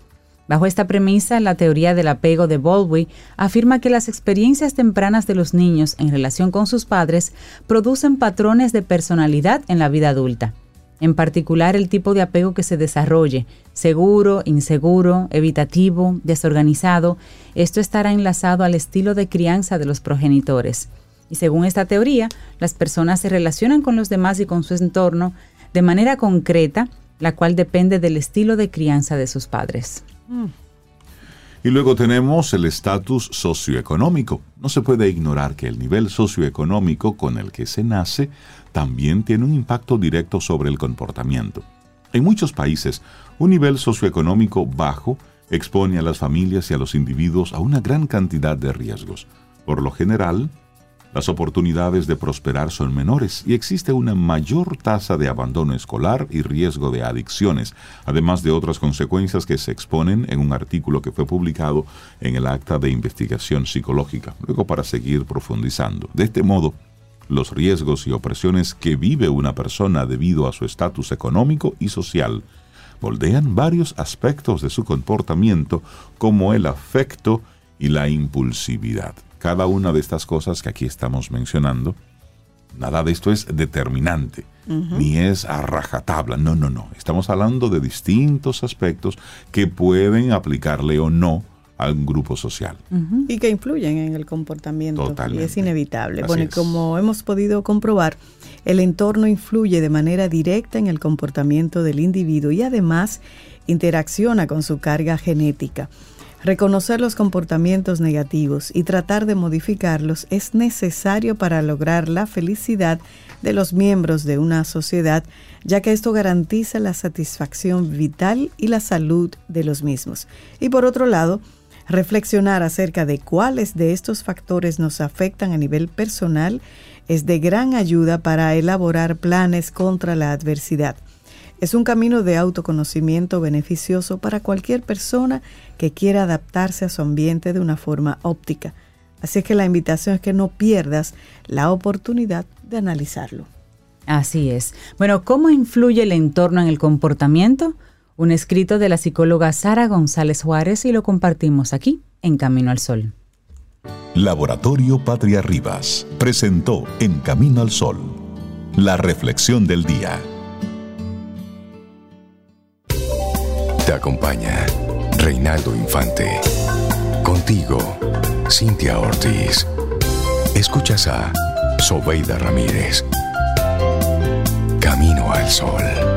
Bajo esta premisa, la teoría del apego de Baldwin afirma que las experiencias tempranas de los niños en relación con sus padres producen patrones de personalidad en la vida adulta. En particular, el tipo de apego que se desarrolle, seguro, inseguro, evitativo, desorganizado, esto estará enlazado al estilo de crianza de los progenitores. Y según esta teoría, las personas se relacionan con los demás y con su entorno de manera concreta, la cual depende del estilo de crianza de sus padres. Y luego tenemos el estatus socioeconómico. No se puede ignorar que el nivel socioeconómico con el que se nace también tiene un impacto directo sobre el comportamiento. En muchos países, un nivel socioeconómico bajo expone a las familias y a los individuos a una gran cantidad de riesgos. Por lo general, las oportunidades de prosperar son menores y existe una mayor tasa de abandono escolar y riesgo de adicciones, además de otras consecuencias que se exponen en un artículo que fue publicado en el acta de investigación psicológica, luego para seguir profundizando. De este modo, los riesgos y opresiones que vive una persona debido a su estatus económico y social moldean varios aspectos de su comportamiento como el afecto y la impulsividad cada una de estas cosas que aquí estamos mencionando, nada de esto es determinante, ni es a rajatabla. No, no, no. Estamos hablando de distintos aspectos que pueden aplicarle o no a un grupo social. Y que influyen en el comportamiento. Totalmente. Y es inevitable. Así bueno, y es. como hemos podido comprobar, el entorno influye de manera directa en el comportamiento del individuo y además interacciona con su carga genética. Reconocer los comportamientos negativos y tratar de modificarlos es necesario para lograr la felicidad de los miembros de una sociedad, ya que esto garantiza la satisfacción vital y la salud de los mismos. Y por otro lado, reflexionar acerca de cuáles de estos factores nos afectan a nivel personal es de gran ayuda para elaborar planes contra la adversidad. Es un camino de autoconocimiento beneficioso para cualquier persona que quiera adaptarse a su ambiente de una forma óptica. Así es que la invitación es que no pierdas la oportunidad de analizarlo. Así es. Bueno, ¿cómo influye el entorno en el comportamiento? Un escrito de la psicóloga Sara González Juárez y lo compartimos aquí en Camino al Sol. Laboratorio Patria Rivas presentó En Camino al Sol, la reflexión del día. Te acompaña Reinaldo Infante. Contigo, Cintia Ortiz. Escuchas a Sobeida Ramírez. Camino al Sol.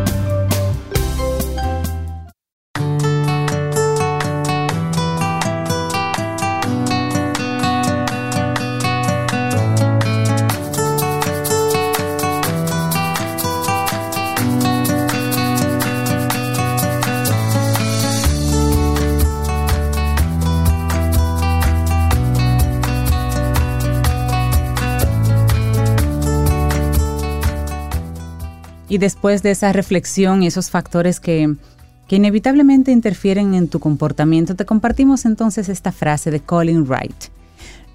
Después de esa reflexión y esos factores que, que inevitablemente interfieren en tu comportamiento, te compartimos entonces esta frase de Colin Wright.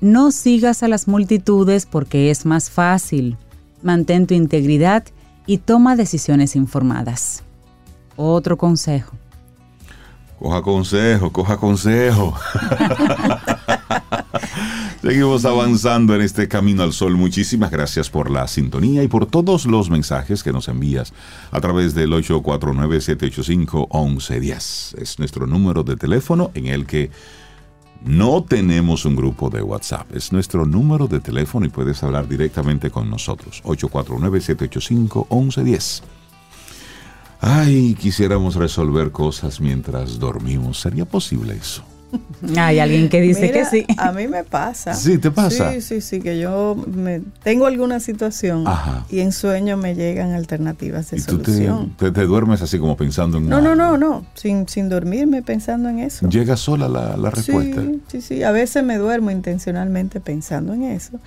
No sigas a las multitudes porque es más fácil. Mantén tu integridad y toma decisiones informadas. Otro consejo. Coja consejo, coja consejo. Seguimos avanzando en este camino al sol. Muchísimas gracias por la sintonía y por todos los mensajes que nos envías a través del 849-785-1110. Es nuestro número de teléfono en el que no tenemos un grupo de WhatsApp. Es nuestro número de teléfono y puedes hablar directamente con nosotros. 849-785-1110. Ay, quisiéramos resolver cosas mientras dormimos. ¿Sería posible eso? Hay alguien que dice Mira, que sí. A mí me pasa. Sí, ¿te pasa? Sí, sí, sí, que yo me, tengo alguna situación Ajá. y en sueño me llegan alternativas de Y tú te, solución. te- te duermes así como pensando en No, no, no, no, sin, sin dormirme pensando en eso. Llega sola la, la respuesta. Sí, sí, sí. A veces me duermo intencionalmente pensando en eso.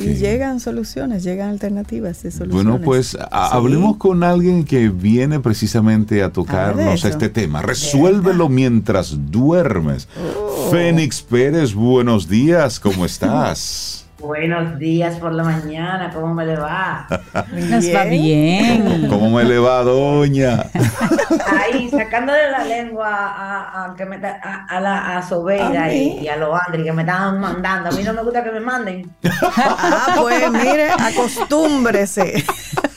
Y llegan soluciones, llegan alternativas de soluciones. Bueno, pues a- Sí. hablemos con alguien que viene precisamente a tocarnos eso. este tema. Resuélvelo mientras duermes. Oh. Fénix Pérez, buenos días, ¿cómo estás? Buenos días por la mañana, ¿cómo me le va? Nos va bien. ¿Cómo me le va, doña? Ahí, sacándole la lengua a, a- que me a, a la a y a los Andri que me estaban mandando. A mí no me gusta que me manden. Ah, pues mire, acostúmbrese.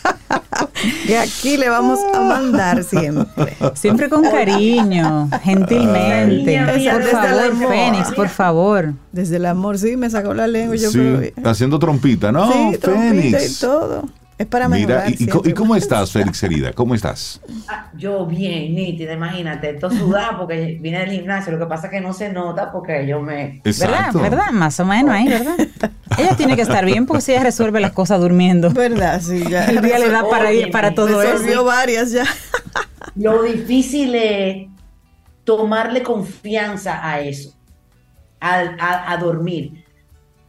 que aquí le vamos a mandar siempre. Siempre con cariño, gentilmente. Ay, por desde el favor, amor. Fénix, por favor. Desde el amor, sí, me sacó la lengua. Yo Sí, haciendo trompita, ¿no? sí, trompita y Fénix. todo. Es para Mira, mejorar ¿y, y siempre. cómo estás, Félix Herida? ¿Cómo estás? Ah, yo bien, nítida, imagínate, todo sudado porque vine del gimnasio. Lo que pasa es que no se nota porque yo me... ¿Verdad? Exacto. ¿Verdad? Más o menos ahí, ¿verdad? Ella tiene que estar bien porque si ella resuelve las cosas durmiendo. ¿Verdad? Sí, ya. El día le da para, ir, para todo eso. Resolvió varias ya. Lo difícil es tomarle confianza a eso, al- a, a dormir.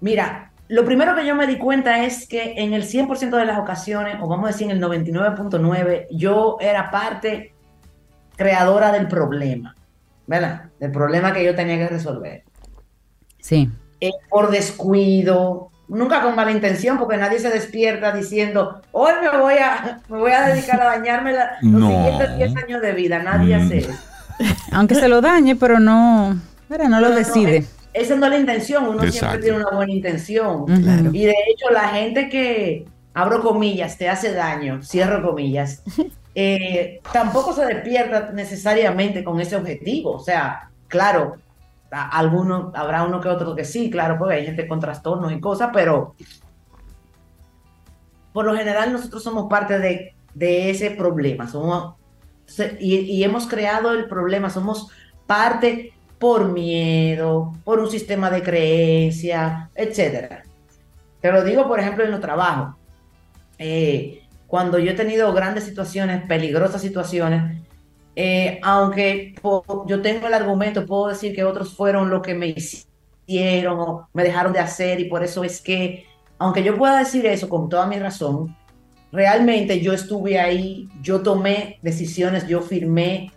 Mira, lo primero que yo me di cuenta es que en el 100% de las ocasiones, o vamos a decir en el 99.9, yo era parte creadora del problema, ¿verdad? Del problema que yo tenía que resolver. Sí. Eh, por descuido, nunca con mala intención, porque nadie se despierta diciendo, hoy me voy a, me voy a dedicar a dañarme la- los No. siguientes 10 años de vida. Nadie Mm. hace eso. Aunque se lo dañe, pero no, no lo No, no, decide. es- esa no es la intención, uno Exacto. siempre tiene una buena intención. Y de hecho, la gente que, abro comillas, te hace daño, cierro comillas, eh, tampoco se despierta necesariamente con ese objetivo. O sea, claro, algunos, habrá uno que otro que sí, claro, porque hay gente con trastornos y cosas, pero por lo general nosotros somos parte de, ese problema. Somos, y, y hemos creado el problema, somos parte por miedo, por un sistema de creencia, etcétera. Te lo digo, por ejemplo, en los trabajos. Eh, cuando yo he tenido grandes situaciones, peligrosas situaciones, eh, aunque yo tengo el argumento, puedo decir que otros fueron lo que me hicieron o me dejaron de hacer y por eso es que, aunque yo pueda decir eso con toda mi razón, realmente yo estuve ahí, yo tomé decisiones, yo firmé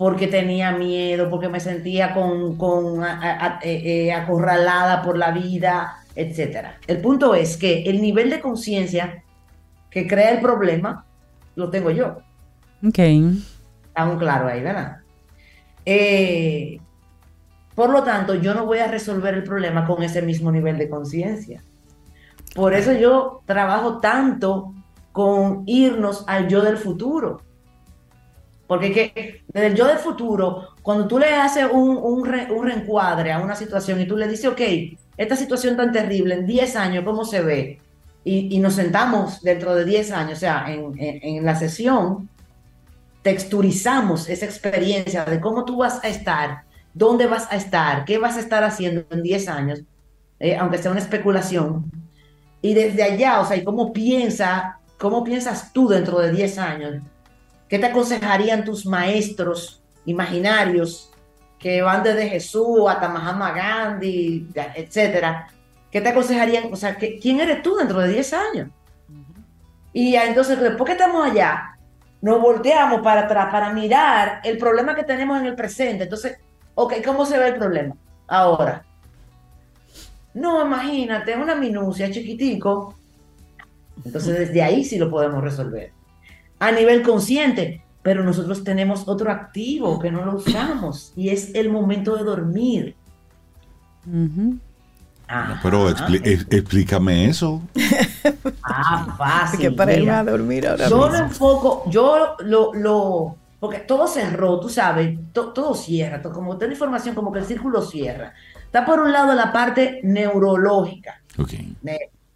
porque tenía miedo, porque me sentía con, con eh, eh, acorralada por la vida, etc. El punto es que el nivel de conciencia que crea el problema lo tengo yo. Ok. Aún claro ahí, ¿verdad? Eh, por lo tanto, yo no voy a resolver el problema con ese mismo nivel de conciencia. Por eso yo trabajo tanto con irnos al yo del futuro. Porque que desde el yo del futuro, cuando tú le haces un, un, reencuadre a una situación y tú le dices, ok, esta situación tan terrible, en 10 años, ¿cómo se ve? Y, nos sentamos dentro de 10 años, o sea, en, en, la sesión, texturizamos esa experiencia de cómo tú vas a estar, dónde vas a estar, qué vas a estar haciendo en 10 años, eh, aunque sea una especulación. Y desde allá, o sea, y cómo piensa, cómo piensas tú dentro de 10 años, ¿Qué te aconsejarían tus maestros imaginarios que van desde Jesús hasta Mahatma Gandhi, etcétera? ¿Qué te aconsejarían? O sea, ¿quién eres tú dentro de 10 años? Y entonces, después que estamos allá, nos volteamos para atrás para mirar el problema que tenemos en el presente. Entonces, ok, ¿cómo se ve el problema ahora? No, imagínate, una minucia chiquitico. Entonces, desde ahí sí lo podemos resolver a nivel consciente, pero nosotros tenemos otro activo que no lo usamos y es el momento de dormir. pero explícame eso. Ah, fácil. Que para ir a dormir ahora Yo lo enfoco, yo lo, lo, porque todo cerró, tú sabes, todo cierra, como toda información, como que el círculo cierra. Está por un lado la parte neurológica. Okay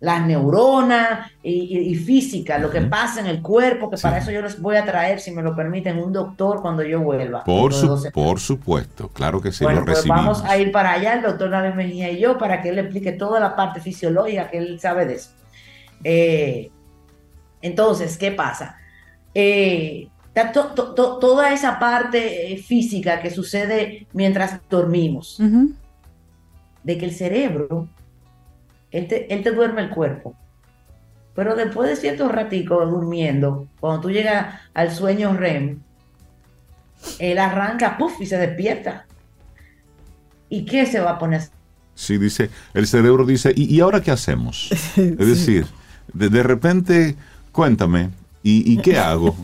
las neuronas y, física, lo que pasa en el cuerpo, que para eso yo les voy a traer, si me lo permiten, un doctor cuando yo vuelva. Por, por supuesto, claro que sí, lo pues recibimos. vamos a ir para allá, el doctor David Mejía y yo, para que él explique toda la parte fisiológica que él sabe de eso. Eh, entonces, ¿qué pasa? Eh, toda esa parte eh, física que sucede mientras dormimos, de que el cerebro él te, duerme el cuerpo. Pero después de cierto ratico durmiendo, cuando tú llegas al sueño REM, él arranca, puff, y se despierta. ¿Y qué se va a poner? Sí, dice, el cerebro dice, ¿y, ahora qué hacemos? Es decir, de, repente, cuéntame, ¿y, qué hago?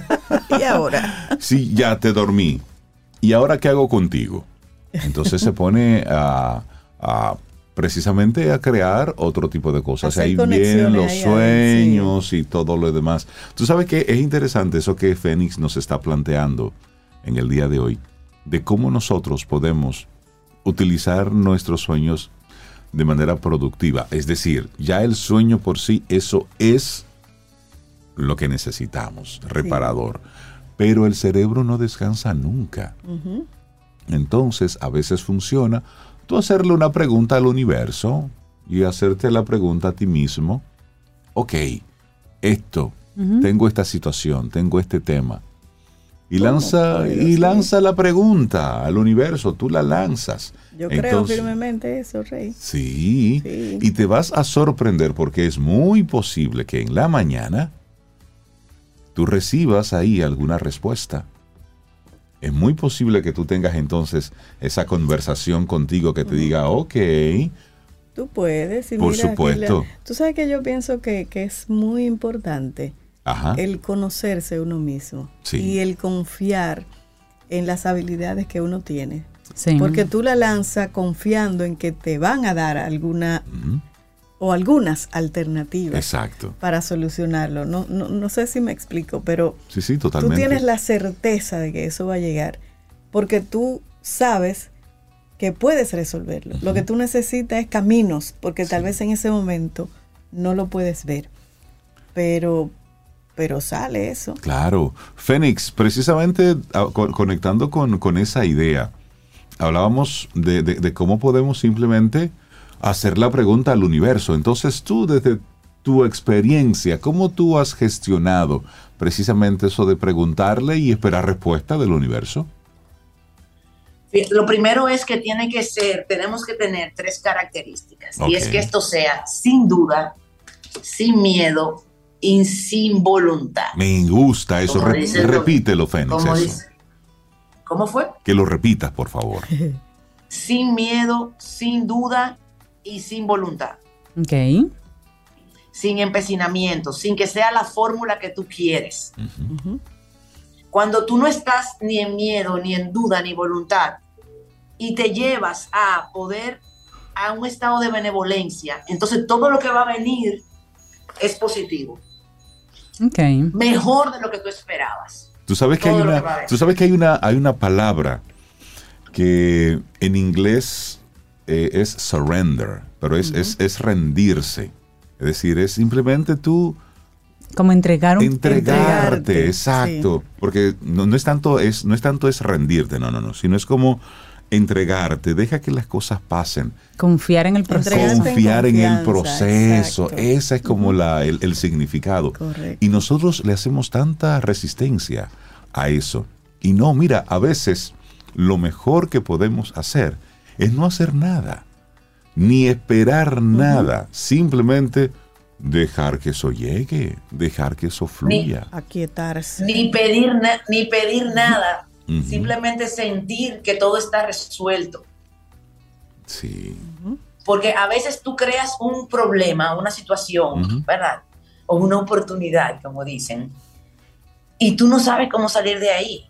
¿Y ahora? sí, ya te dormí. ¿Y ahora qué hago contigo? Entonces se pone a precisamente a crear otro tipo de cosas. Ahí vienen los sueños y todo lo demás. Tú sabes que es interesante eso que Fénix nos está planteando en el día de hoy, de cómo nosotros podemos utilizar nuestros sueños de manera productiva. Es decir, ya el sueño por sí, eso es lo que necesitamos, reparador. Pero el cerebro no descansa nunca. Entonces, a veces funciona, tú hacerle una pregunta al universo y hacerte la pregunta a ti mismo, ok, esto, tengo esta situación, tengo este tema. Y lanza, y lanza la pregunta al universo, tú la lanzas. Yo creo firmemente eso, Rey. Sí, sí, y te vas a sorprender porque es muy posible que en la mañana tú recibas ahí alguna respuesta es muy posible que tú tengas entonces esa conversación contigo que te diga, ok. Tú puedes. por supuesto. tú sabes que yo pienso que, es muy importante el conocerse uno mismo y el confiar en las habilidades que uno tiene. Porque tú la lanzas confiando en que te van a dar alguna o algunas alternativas Exacto. para solucionarlo. No, no, no, sé si me explico, pero sí, sí, totalmente. tú tienes la certeza de que eso va a llegar, porque tú sabes que puedes resolverlo. Lo que tú necesitas es caminos, porque tal vez en ese momento no lo puedes ver. Pero, pero sale eso. Claro. Fénix, precisamente ah, co- conectando con, con esa idea, hablábamos de, de- de cómo podemos simplemente hacer la pregunta al universo. Entonces tú, desde tu experiencia, ¿cómo tú has gestionado precisamente eso de preguntarle y esperar respuesta del universo? Lo primero es que tiene que ser, tenemos que tener tres características. Y es que esto sea sin duda, sin miedo y sin voluntad. Me gusta eso. Re- dice repítelo, Fénix. Como eso. dice- ¿Cómo fue? Que lo repitas, por favor. Sin miedo, sin duda y sin voluntad. Ok. Sin empecinamiento, sin que sea la fórmula que tú quieres. Cuando tú no estás ni en miedo, ni en duda, ni voluntad, y te llevas a poder a un estado de benevolencia, entonces todo lo que va a venir es positivo, Ok. mejor de lo que tú esperabas. Tú sabes que hay Todo una, tú sabes que hay una, hay una palabra que en inglés eh, es surrender, pero es, es, es rendirse. Es decir, es simplemente tú Como entregar un... entregarte, Entregarte, exacto. Porque no, no es tanto es, no es tanto es rendirte, no, no, no, sino es como entregarte, deja que las cosas pasen. Confiar en el proceso. En confiar en, el proceso. exacto. Ese es como la, el, el significado. Correcto. Y nosotros le hacemos tanta resistencia a eso. Y no, mira, a veces lo mejor que podemos hacer es no hacer nada, ni esperar nada, simplemente dejar que eso llegue, dejar que eso fluya. Aquietarse. Ni pedir, na- ni pedir nada, simplemente sentir que todo está resuelto. Sí. Porque a veces tú creas un problema, una situación. ¿verdad? O una oportunidad, como dicen, y tú no sabes cómo salir de ahí.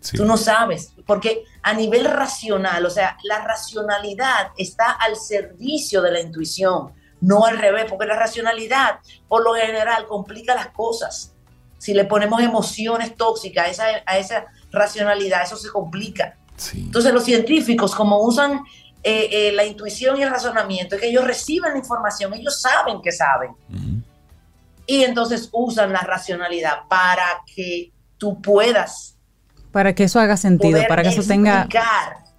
Sí. Tú no sabes, porque a nivel racional, o sea, la racionalidad está al servicio de la intuición, no al revés, porque la racionalidad, por lo general, complica las cosas. Si le ponemos emociones tóxicas a esa, a esa racionalidad, eso se complica. Sí. Entonces los científicos, como usan eh, eh, la intuición y el razonamiento, es que ellos reciben la información, ellos saben que saben, Ujú. y entonces usan la racionalidad para que tú puedas Para que eso haga sentido, para que eso tenga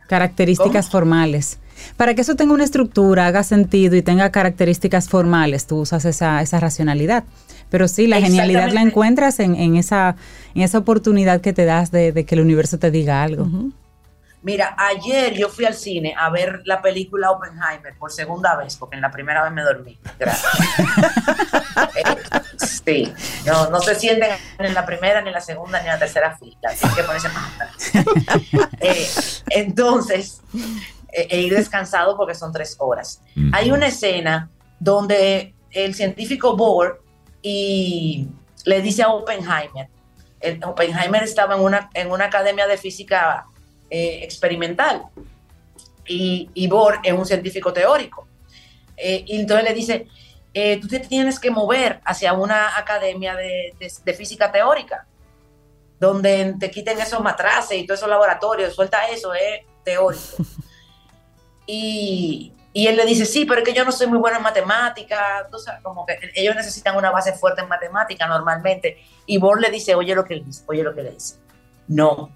características ¿Cómo? formales. Para que eso tenga una estructura, haga sentido y tenga características formales, tú usas esa, esa racionalidad. Pero sí, la genialidad la encuentras en, en esa, en esa oportunidad que te das de, de que el universo te diga algo. Mira, ayer yo fui al cine a ver la película Oppenheimer por segunda vez, porque en la primera vez me dormí. Gracias. Sí, no, no se sienten en la primera, ni en la segunda, ni en la tercera fila. Tienen que ponerse más atrás. Eh, entonces, eh, e ir descansado porque son tres horas. Hay una escena donde el científico Bohr y le dice a Oppenheimer, el- Oppenheimer estaba en una, en una academia de física eh, experimental y, y Bohr es un científico teórico. Eh, y entonces le dice, eh, tú te tienes que mover hacia una academia de, de- de física teórica, donde te quiten esos matraces y todos esos laboratorios, suelta eso, es teórico. Y, y él le dice, sí, pero es que yo no soy muy buena en matemática, sabes, como que ellos necesitan una base fuerte en matemática normalmente. Y Bohr le dice, oye lo que él dice, oye lo que le dice. No.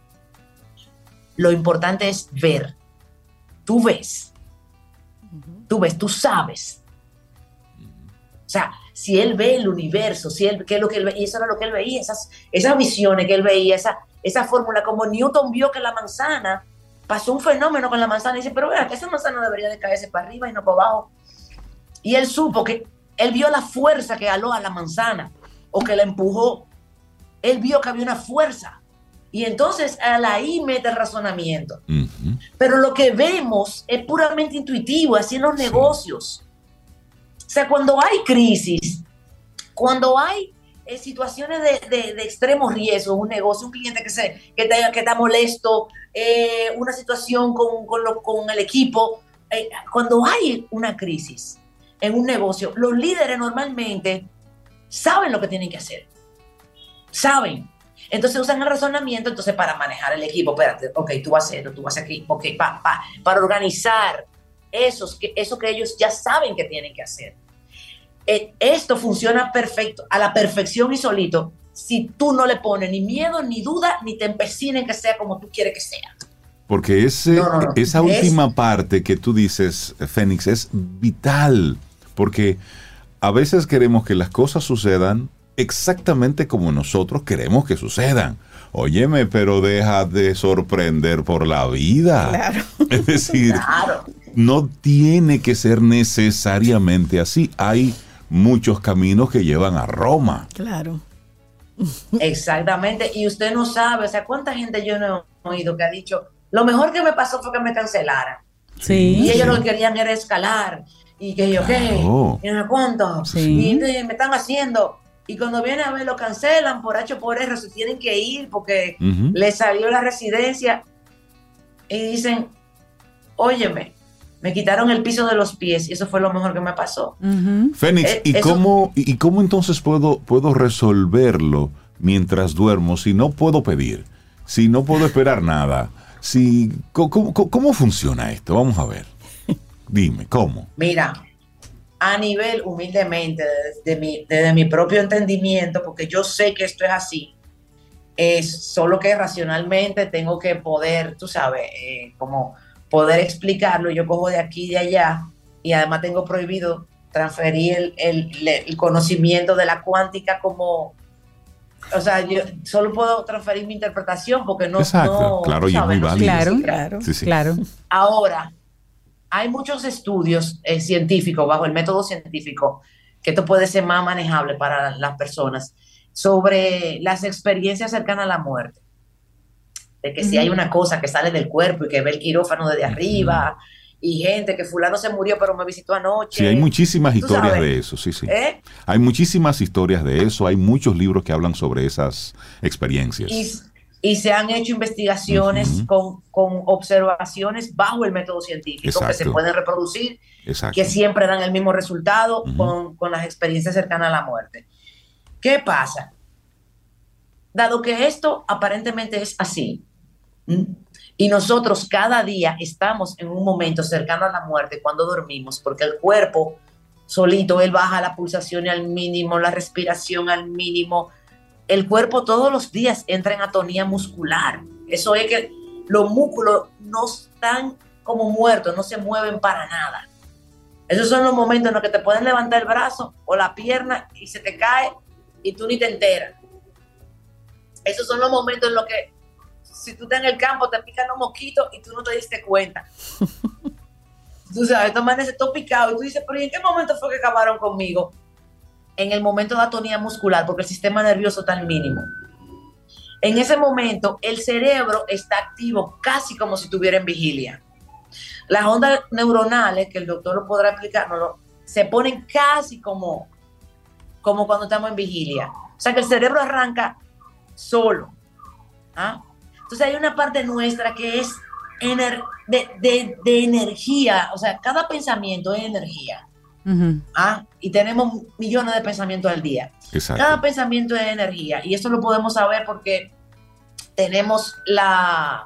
Lo importante es ver. Tú ves. Tú ves, tú sabes. O sea, si él ve el universo, si él, qué es lo que él ve, y eso era lo que él veía, esas, esas visiones que él veía, esa, esa fórmula, como Newton vio que la manzana, pasó un fenómeno con la manzana, y dice, pero vea, que esa manzana debería de caerse para arriba y no para abajo. Y él supo que, él vio la fuerza que aló a la manzana, o que la empujó. Él vio que había una fuerza. Y entonces al ahí mete el razonamiento. Pero lo que vemos es puramente intuitivo, así en los Sí. negocios. O sea, cuando hay crisis, cuando hay eh, situaciones de, de- de extremo riesgo, un negocio, un cliente que, se, que, te- que está molesto, eh, una situación con, con lo- con el equipo, eh, cuando hay una crisis en un negocio, los líderes normalmente saben lo que tienen que hacer. Saben. Entonces usan el razonamiento entonces para manejar el equipo. Espérate, ok, tú vas a hacerlo, tú vas aquí, ok, pa, pa, para organizar esos, que, eso que ellos ya saben que tienen que hacer. Eh, esto funciona perfecto, a la perfección y solito, si tú no le pones ni miedo, ni duda, ni te empecines que sea como tú quieres que sea. Porque ese, No, no, no. esa Es- última parte que tú dices, eh, Fénix, es vital. Porque a veces queremos que las cosas sucedan exactamente como nosotros queremos que sucedan. Óyeme, pero deja de sorprender por la vida. Claro. Es decir, Claro. no tiene que ser necesariamente así. Hay muchos caminos que llevan a Roma. Claro. Exactamente, y usted no sabe, o sea, cuánta gente yo no he oído que ha dicho, lo mejor que me pasó fue que me cancelaran. Sí. Y ellos lo que querían era escalar, y que yo, ¿qué? Claro. Y no cuánto, Sí. y me están haciendo. Y cuando viene a ver, lo cancelan por H o por R, se tienen que ir porque Ujú. le salió la residencia. Y dicen, óyeme, me quitaron el piso de los pies, y eso fue lo mejor que me pasó. Fénix, Eh, ¿y, eso- cómo, y cómo entonces puedo, puedo resolverlo mientras duermo si no puedo pedir? Si no puedo esperar nada. Si, co- ¿cómo, cómo- cómo funciona esto? Vamos a ver. Dime, ¿cómo? Mira, a nivel humildemente, desde mi, desde mi propio entendimiento, porque yo sé que esto es así, es solo que racionalmente tengo que poder, tú sabes, eh, como poder explicarlo, yo cojo de aquí y de allá, y además tengo prohibido transferir el, el- el conocimiento de la cuántica como... O sea, yo solo puedo transferir mi interpretación porque no... Exacto, no, claro, y es muy válido. Claro. Claro. Sí, sí. Claro. Ahora, hay muchos estudios eh, científicos, bajo el método científico, que esto puede ser más manejable para las personas, sobre las experiencias cercanas a la muerte. De que si hay una cosa que sale del cuerpo y que ve el quirófano desde arriba, y gente que fulano se murió pero me visitó anoche. Sí, hay muchísimas historias de eso, sí, sí. ¿eh? Hay muchísimas historias de eso, hay muchos libros que hablan sobre esas experiencias. Y, y se han hecho investigaciones con, con observaciones bajo el método científico que se pueden reproducir Exacto. que siempre dan el mismo resultado con, con las experiencias cercanas a la muerte. ¿Qué pasa? Dado que esto aparentemente es así, ¿m? y nosotros cada día estamos en un momento cercano a la muerte cuando dormimos, porque el cuerpo solito, él baja la pulsación al mínimo, la respiración al mínimo, el cuerpo todos los días entra en atonía muscular. Eso es que los músculos no están como muertos, no se mueven para nada. Esos son los momentos en los que te pueden levantar el brazo o la pierna y se te cae y tú ni te enteras. Esos son los momentos en los que si tú estás en el campo te pican los mosquitos y tú no te diste cuenta. tú sabes, tú amaneces todo picado y tú dices, pero ¿y en qué momento fue que acabaron conmigo? En el momento de atonía muscular, porque el sistema nervioso está al mínimo. En ese momento, el cerebro está activo casi como si estuviera en vigilia. Las ondas neuronales, que el doctor lo podrá explicárnoslo, se ponen casi como, como cuando estamos en vigilia. O sea que el cerebro arranca solo. ¿ah? Entonces hay una parte nuestra que es ener- de, de- de energía, o sea, cada pensamiento es energía. ¿ah? Y tenemos millones de pensamientos al día. Exacto. Cada pensamiento es energía y eso lo podemos saber porque tenemos la,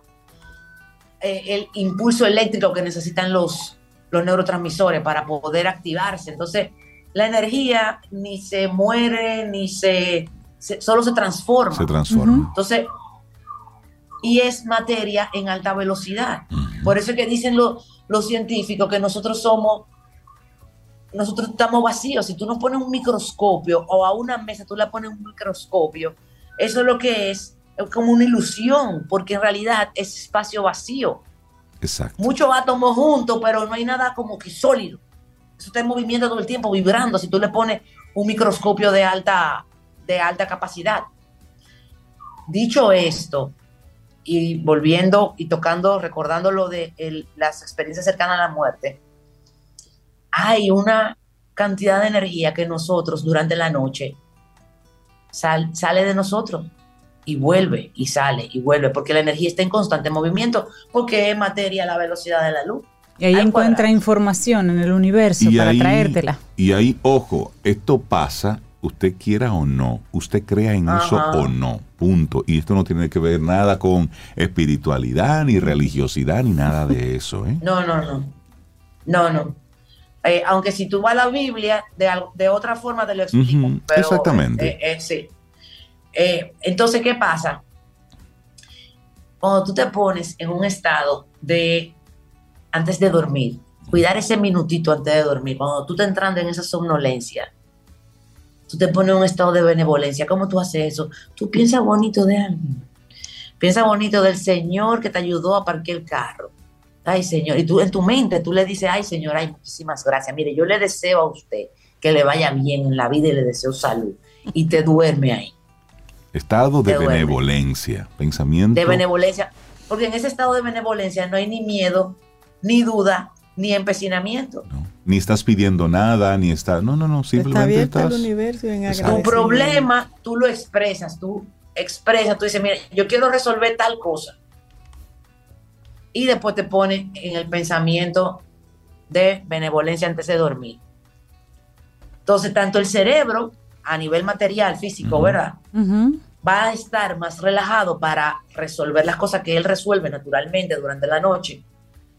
eh, el impulso eléctrico que necesitan los, los neurotransmisores para poder activarse. Entonces, la energía ni se muere, ni se, se- solo se transforma. Se transforma. Entonces, y es materia en alta velocidad. Por eso es que dicen lo- los científicos que nosotros somos, nosotros estamos vacíos. Si tú nos pones un microscopio o a una mesa tú le pones un microscopio, eso es lo que es, es como una ilusión, porque en realidad es espacio vacío. Exacto. Muchos átomos juntos, pero no hay nada como que sólido. Eso está en movimiento todo el tiempo, vibrando. Si tú le pones un microscopio de alta, de alta capacidad. Dicho esto, y volviendo y tocando, recordando lo de el- las experiencias cercanas a la muerte, hay una cantidad de energía que nosotros durante la noche sal- sale de nosotros y vuelve y sale y vuelve, porque la energía está en constante movimiento, porque es materia a la velocidad de la luz. Y ahí encuentra información en el universo para traértela. Y ahí, ojo, esto pasa, usted quiera o no, usted crea en eso o no, punto. Y esto no tiene que ver nada con espiritualidad, ni religiosidad, ni nada de eso. ¿eh? No, no, no. No, no. Eh, aunque si tú vas a la Biblia, de, de otra forma te lo explico. Pero, exactamente. eh, sí. Entonces, ¿qué pasa? Cuando tú te pones en un estado de, antes de dormir, cuidar ese minutito antes de dormir, cuando tú estás entrando en esa somnolencia, tú te pones en un estado de benevolencia. ¿Cómo tú haces eso? Tú piensas bonito de alguien. Piensa bonito del Señor que te ayudó a parquear el carro. Ay, Señor. Y tú en tu mente, tú le dices, ay, Señor, ay, muchísimas gracias. Mire, yo le deseo a usted que le vaya bien en la vida y le deseo salud. Y te duerme ahí, Estado de Te duerme. benevolencia, pensamiento. de benevolencia. Porque en ese estado de benevolencia no hay ni miedo, ni duda, ni empecinamiento. ¿no? Ni estás pidiendo nada, ni está. No, no, no, Está simplemente abierto estás. el universo en. Tu problema, tú lo expresas, tú expresas, tú dices, mira, yo quiero resolver tal cosa. Y después te pones en el pensamiento de benevolencia antes de dormir. Entonces, tanto el cerebro, a nivel material, físico. ¿verdad? Ujú. Va a estar más relajado para resolver las cosas que él resuelve naturalmente durante la noche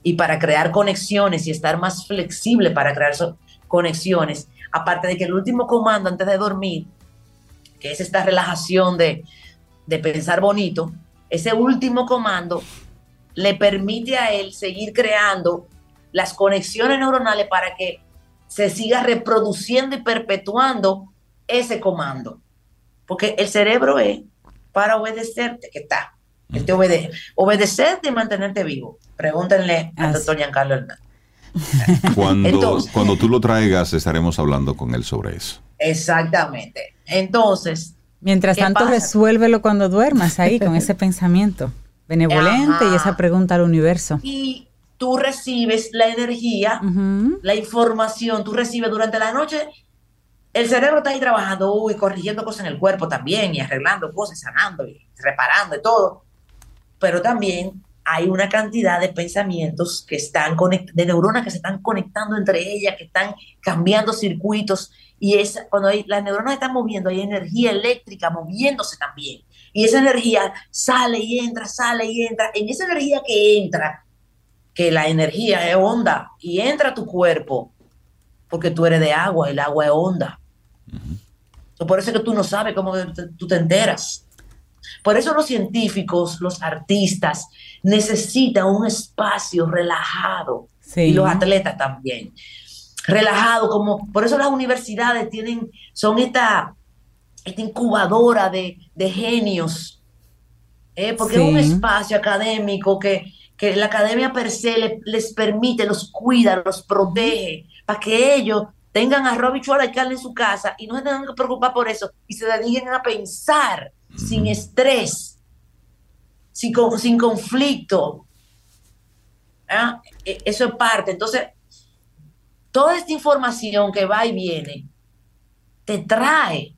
y para crear conexiones y estar más flexible para crear so- conexiones. Aparte de que el último comando antes de dormir, que es esta relajación de, de pensar bonito, ese último comando le permite a él seguir creando las conexiones neuronales para que se siga reproduciendo y perpetuando ese comando. Porque el cerebro es para obedecerte, que está. Él te obedece. Obedecerte y mantenerte vivo. Pregúntenle al Así. doctor Giancarlo Hernández. Cuando, Entonces- cuando tú lo traigas, estaremos hablando con él sobre eso. Exactamente. Entonces, Mientras ¿Qué tanto, pasa? resuélvelo cuando duermas ahí con ese pensamiento benevolente y esa pregunta al universo. y tú recibes la energía, la información, tú recibes durante la noche. El cerebro está ahí trabajando uy, corrigiendo cosas en el cuerpo también y arreglando cosas, sanando y reparando y todo. Pero también hay una cantidad de pensamientos que están de neuronas que se están conectando entre ellas, que están cambiando circuitos y es cuando hay, las neuronas están moviendo, hay energía eléctrica moviéndose también. Y esa energía sale y entra, sale y entra. En esa energía que entra, que la energía es onda y entra a tu cuerpo, porque tú eres de agua, el agua es onda. Por eso es que tú no sabes cómo te- tú te enteras. Por eso los científicos, los artistas, necesitan un espacio relajado. Sí. Y los atletas también. Relajado, como por eso las universidades tienen, son esta, esta incubadora de, de genios. ¿eh? Porque es un espacio académico que, que la academia per se le- les permite, los cuida, los protege, para que ellos tengan arroz, bichuela y carne en su casa y no se tengan que preocupar por eso y se dediquen a pensar sin estrés, sin, con- sin conflicto. ¿Ah? E- Eso es parte. Entonces, toda esta información que va y viene te trae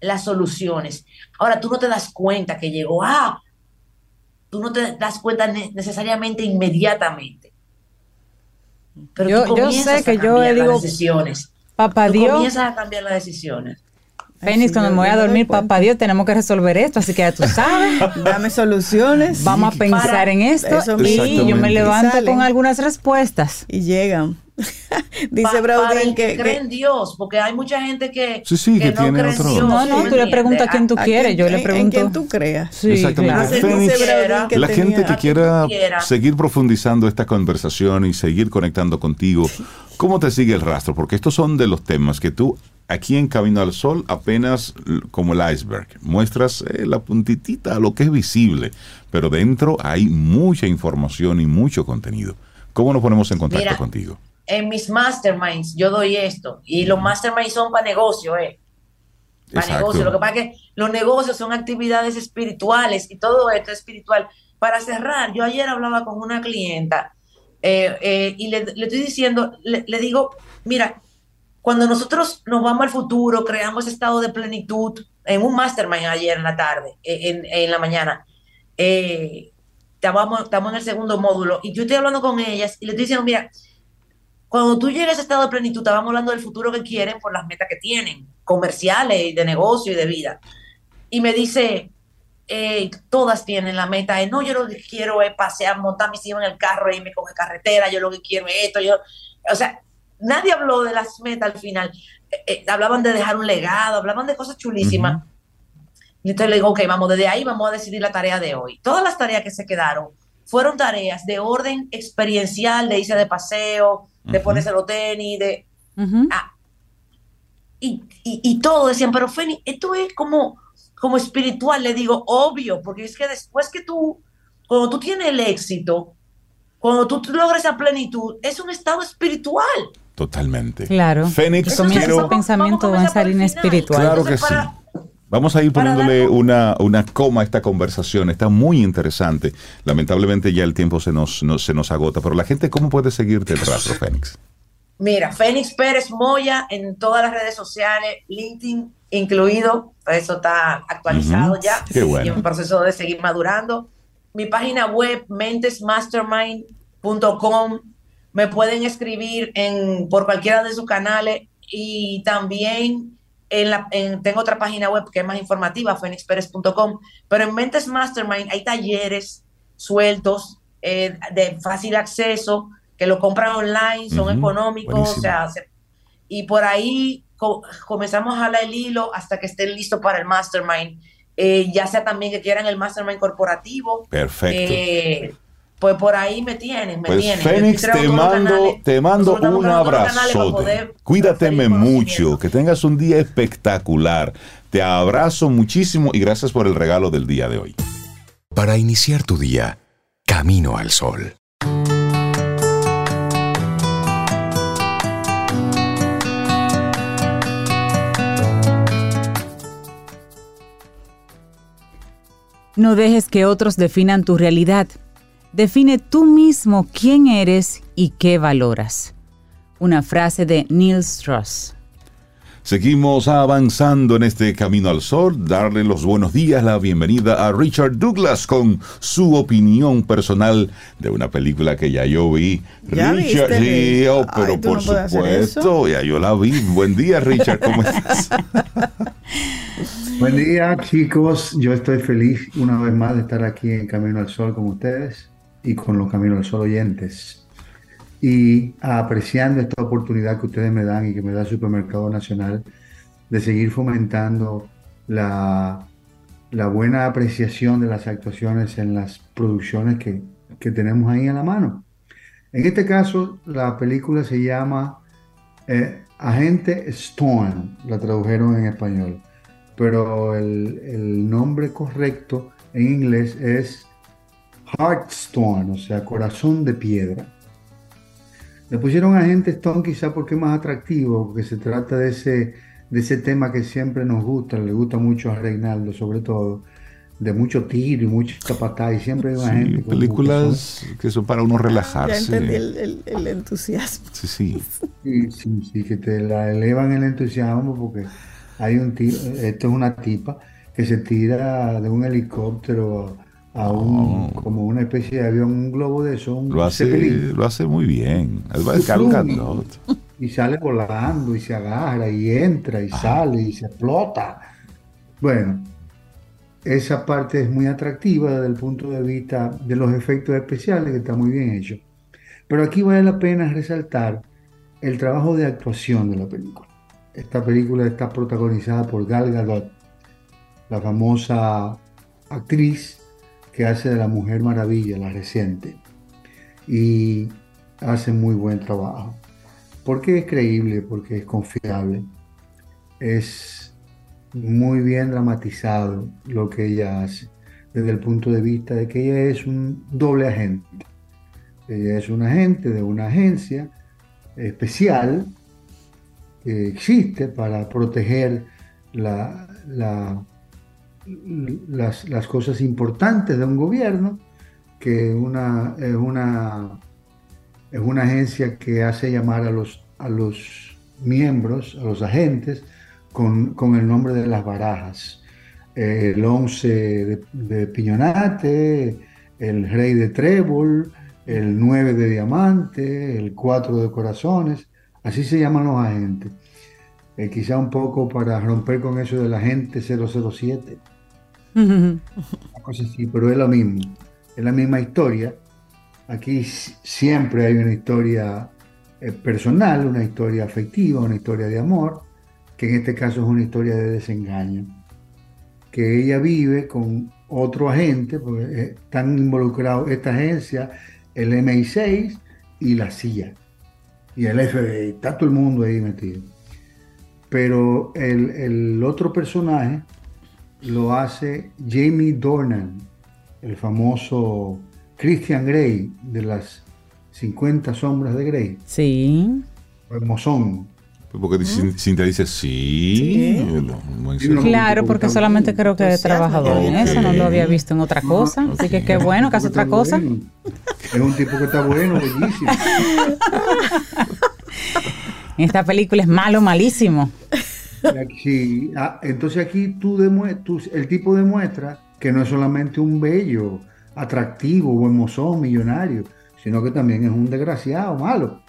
las soluciones. Ahora tú no te das cuenta que llegó, ah, tú no te das cuenta ne- necesariamente inmediatamente. Pero Yo- tú yo comienzas sé que a yo cambiar digo, las decisiones. Papá Tú Dios, comienzas a cambiar las decisiones. Fénix, cuando me voy a dormir, papá Dios, tenemos que resolver esto, así que ya tú sabes. Dame soluciones. Vamos a pensar Para- en esto y yo me levanto con algunas respuestas. Y llegan. Dice Pa- Braudín que, cree que- en Dios, porque hay mucha gente que, Sí, sí, que tiene cree en otro- Dios, No, no, tú le preguntas a quién tú a quieres, yo le pregunto. quien tú creas. Sí, Exactamente. claro. Fénix, la tenía- gente que quiera quiera. seguir profundizando esta conversación y seguir conectando contigo, ¿cómo te sigue el rastro? Porque estos son de los temas que tú aquí en Camino al Sol apenas como el iceberg muestras eh, la puntitita, lo que es visible, pero dentro hay mucha información y mucho contenido. ¿Cómo nos ponemos en contacto Mira, contigo? En mis masterminds yo doy esto y los masterminds son para negocio, ¿eh? Para Exacto. negocio. Lo que pasa es que los negocios son actividades espirituales y todo esto es espiritual. Para cerrar, yo ayer hablaba con una clienta eh, eh, y le, le estoy diciendo, le, le digo, mira, cuando nosotros nos vamos al futuro, creamos estado de plenitud en un mastermind ayer en la tarde, eh, en, en la mañana, eh, estamos, en el segundo módulo y yo estoy hablando con ellas y les estoy diciendo, mira, cuando tú llegues a estado de plenitud, estábamos hablando del futuro que quieren por las metas que tienen, comerciales y de negocio y de vida. Y me dice, eh, todas tienen la meta de, no, yo lo que quiero es pasear, montar mis hijos en el carro, irme con carretera, yo lo que quiero es esto, yo, o sea, nadie habló de las metas al final. Eh, eh, hablaban de dejar un legado, hablaban de cosas chulísimas. Y entonces le digo, ok, vamos, desde ahí vamos a decidir la tarea de hoy. Todas las tareas que se quedaron fueron tareas de orden experiencial, de irse de paseo, de ponerse los tenis, de... Ah, y, y, todo decían, pero Feni, esto es como, como espiritual, le digo, obvio, porque es que después que tú, cuando tú tienes el éxito, cuando tú logras esa plenitud, es un estado espiritual. Totalmente. Claro. Fénix, quiero... ese pensamiento en esa línea espiritual. Claro que sí. Vamos a ir poniéndole una, una coma a esta conversación. Está muy interesante. Lamentablemente ya el tiempo se nos, se nos agota. Pero la gente, ¿cómo puede seguirte el rastro, Fénix? Mira, Fénix Pérez Moya en todas las redes sociales, LinkedIn incluido. Eso está actualizado ya. Qué bueno. Y en proceso de seguir madurando. Mi página web, mentesmastermind.com. Me pueden escribir en, por cualquiera de sus canales y también tengo otra página web que es más informativa, phoenixperez.com, pero en Mentes Mastermind hay talleres sueltos eh, de fácil acceso que lo compran online, son económicos, o sea, y por ahí comenzamos a jalar el hilo hasta que estén listos para el Mastermind. Eh, ya sea también que quieran el Mastermind corporativo. Perfecto. Eh, pues por ahí me tienen, me pues tienen. Fénix, te mando, te mando un abrazo. Cuídateme mucho, que tengas un día espectacular. Te abrazo muchísimo y gracias por el regalo del día de hoy. Para iniciar tu día, camino al sol. No dejes que otros definan tu realidad Define tú mismo quién eres y qué valoras. Una frase de Neil Strauss. Seguimos avanzando en este camino al sol, darle los buenos días, la bienvenida a Richard Douglas con su opinión personal de una película que ya yo vi. ¿Ya Richard, sí, oh, pero por supuesto, ya yo la vi. Buen día, Richard, ¿cómo estás? Buen día, chicos. Yo estoy feliz una vez más de estar aquí en Camino al Sol con ustedes y con los Caminos del Sol oyentes. Y apreciando esta oportunidad que ustedes me dan y que me da el Supermercado Nacional de seguir fomentando la, la buena apreciación de las actuaciones en las producciones que, que tenemos ahí en la mano. En este caso, la película se llama eh, Agente Stone, la tradujeron en español, pero el, el nombre correcto en inglés es Heartstone, o sea, corazón de piedra. Le pusieron a gente Stone quizá porque es más atractivo, porque se trata de ese, de ese tema que siempre nos gusta, le gusta mucho a Reinaldo sobre todo, de mucho tiro y mucha patada y siempre hay una gente con películas que son para uno relajarse. Ya entendí el, el, entusiasmo. Sí, sí. Sí, sí, sí, que te la elevan el entusiasmo porque hay un tío, esto es una tipa que se tira de un helicóptero a un, como una especie de avión, un globo de eso, un lo hace, lo hace muy bien. Y sale volando y se agarra y entra y sale y se explota. Bueno, esa parte es muy atractiva desde el punto de vista de los efectos especiales, que está muy bien hecho. Pero aquí vale la pena resaltar el trabajo de actuación de la película. Esta película está protagonizada por Gal Gadot, la famosa actriz que hace de la Mujer Maravilla, la reciente, y hace muy buen trabajo. Porque es creíble, porque es confiable, es muy bien dramatizado lo que ella hace, desde el punto de vista de que ella es un doble agente. Ella es un agente de una agencia especial que existe para proteger la, la las, las, cosas importantes de un gobierno, que una, es, una, es una agencia que hace llamar a los, a los miembros, a los agentes, con, con el nombre de las barajas. el 11 de, de, piñonate, el rey de trébol, el 9 de diamante, el 4 de corazones, así se llaman los agentes. eh, quizá un poco para romper con eso de la gente 007, Una cosa así, pero es lo mismo, es la misma historia. Aquí siempre hay una historia eh, personal, una historia afectiva, una historia de amor, que en este caso es una historia de desengaño, que ella vive con otro agente, porque eh, están involucrados esta agencia, el MI6 y la CIA, y el FBI, está todo el mundo ahí metido. Pero el, el otro personaje lo hace Jamie Dornan, el famoso Christian Grey de las 50 sombras de Grey, Sí. hermosón. Porque Cin- Cintia dice sí. Sí. Claro, porque solamente creo que he trabajado en eso, no lo había visto en otra cosa. Así que qué bueno que hace otra cosa. Bueno. Es un tipo que está bueno, bellísimo. Esta película es malo, malísimo. Sí, ah, entonces aquí tú tú- el tipo demuestra que no es solamente un bello, atractivo, buen mozón, millonario, sino que también es un desgraciado, malo.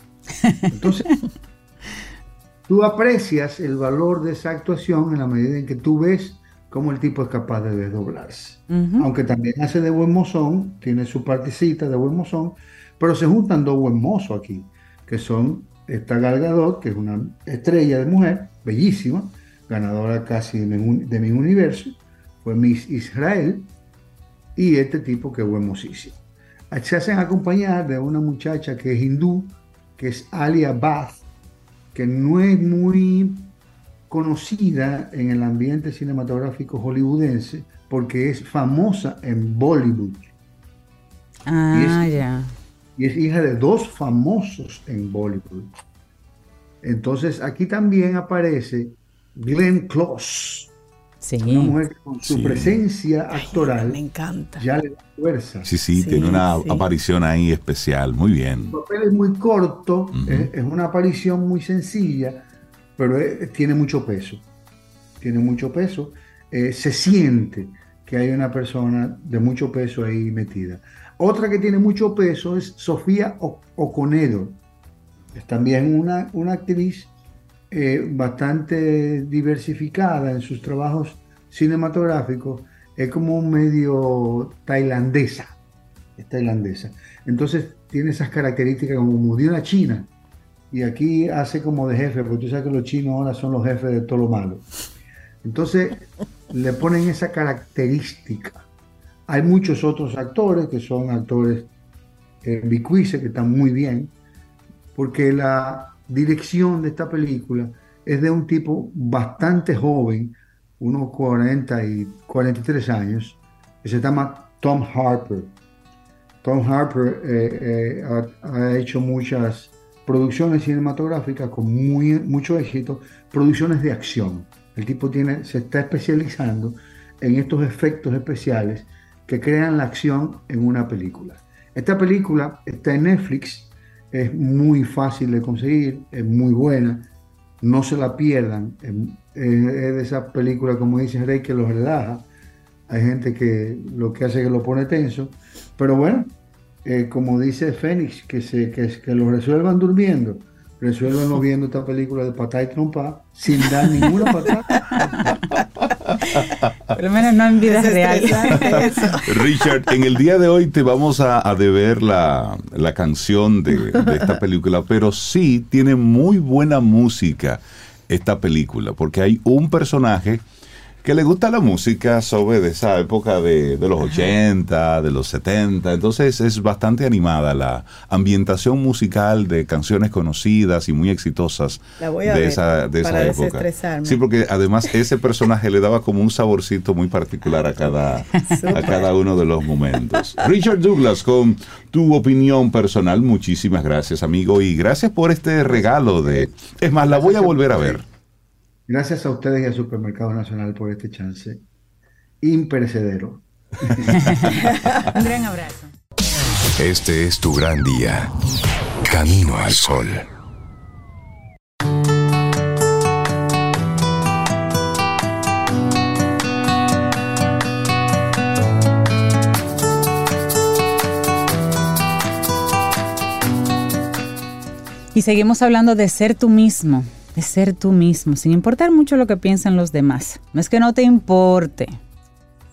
Entonces, tú aprecias el valor de esa actuación en la medida en que tú ves cómo el tipo es capaz de desdoblarse. Aunque también hace de buen mozón, tiene su partecita de buen mozón, pero se juntan dos buen mozos aquí, que son esta Gal Gadot, que es una estrella de mujer, bellísima, ganadora casi de mi, de mi universo, fue Miss Israel, y este tipo que es buen mozísimo. Se hacen acompañar de una muchacha que es hindú, que es Alia Bath, que no es muy conocida en el ambiente cinematográfico hollywoodense porque es famosa en Bollywood Ah, ya. y es hija de dos famosos en Bollywood. Entonces aquí también aparece Glenn Close, una mujer que con su Sí. presencia actoral Me encanta. ya le da fuerza. Sí, sí, Sí, tiene una sí. aparición ahí especial. Muy bien. El papel es muy corto, es, es una aparición muy sencilla, pero es- tiene mucho peso. Tiene mucho peso. Eh, se siente que hay una persona de mucho peso ahí metida. Otra que tiene mucho peso es Sofía O- O'Connell. También una, una actriz eh, bastante diversificada en sus trabajos cinematográficos. Es como un medio tailandesa es tailandesa. Entonces tiene esas características como de una china. Y aquí hace como de jefe, porque tú sabes que los chinos ahora son los jefes de todo lo malo. Entonces le ponen esa característica. Hay muchos otros actores que son actores eh, que están muy bien, porque la dirección de esta película es de un tipo bastante joven, unos 40 y 43 años, que se llama Tom Harper. Tom Harper eh, eh, ha, ha hecho muchas producciones cinematográficas con muy, mucho éxito, producciones de acción. El tipo tiene, se está especializando en estos efectos especiales que crean la acción en una película. Esta película está en Netflix, es muy fácil de conseguir, es muy buena, no se la pierdan. Es, de esa película, como dice Rey, que los relaja. Hay gente que lo que hace es que lo pone tenso. Pero bueno, eh, como dice Fénix, que, se, que, que lo resuelvan durmiendo, resuelvan viendo esta película de patá y trompa sin dar ninguna patada. Por lo menos no en vida Es real. Richard, en el día de hoy te vamos a, a deber la, la canción de, de esta película, pero sí tiene muy buena música esta película, porque hay un personaje que le gusta la música sobre de esa época de, de los 80, de los 70, entonces es bastante animada la ambientación musical de canciones conocidas y muy exitosas La voy a de ver esa, de esa para época. desestresarme. Sí, porque además ese personaje le daba como un saborcito muy particular a cada, a cada uno de los momentos. Richard Douglas, con tu opinión personal, muchísimas gracias, amigo, y gracias por este regalo de... Es más, la voy a volver a ver. Gracias a ustedes y al Supermercado Nacional por este chance imperecedero. Un gran abrazo. Este es tu gran día. Camino al sol. Y seguimos hablando de ser tú mismo. Ser tú mismo, sin importar mucho lo que piensan los demás. No es que no te importe,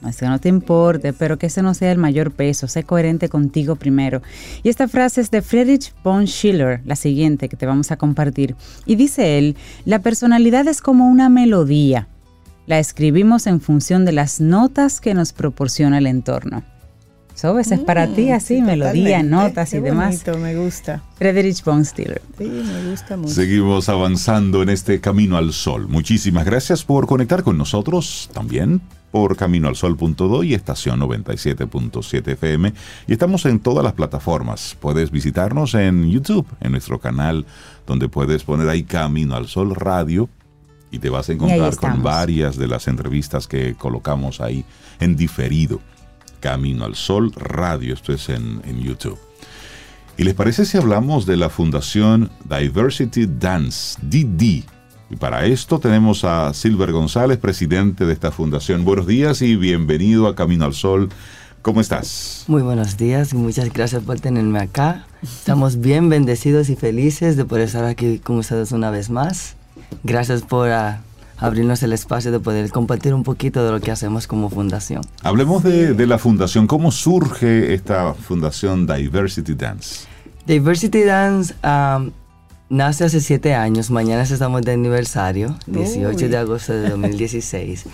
no es que no te importe, pero que ese no sea el mayor peso, sé coherente contigo primero. Y esta frase es de Friedrich von Schiller, la siguiente que te vamos a compartir. Y dice él, la personalidad es como una melodía. La escribimos en función de las notas que nos proporciona el entorno. ¿Sabes? es para ti Mm, así, sí, melodía, totalmente. notas y demás. bonito, me gusta. Friedrich von. Sí, me gusta mucho. Seguimos avanzando en este Camino al Sol. Muchísimas gracias por conectar con nosotros también por caminoalsol.do y estación 97.7 FM. Y estamos en todas las plataformas. Puedes visitarnos en YouTube, en nuestro canal, donde puedes poner ahí Camino al Sol Radio y te vas a encontrar con varias de las entrevistas que colocamos ahí en diferido. Camino al Sol Radio, esto es en, en YouTube. ¿Y les parece si hablamos de la Fundación Diversity Dance, DD? Y para esto tenemos a Silver González, presidente de esta fundación. Buenos días y bienvenido a Camino al Sol. ¿Cómo estás? Muy buenos días y muchas gracias por tenerme acá. Estamos bien bendecidos y felices de poder estar aquí con ustedes una vez más. Gracias por ah, abrirnos el espacio de poder compartir un poquito de lo que hacemos como fundación. Hablemos de, de la fundación. ¿Cómo surge esta fundación Diversity Dance? Diversity Dance nace hace siete años. Mañana estamos de aniversario, 18 Uy. de agosto de 2016.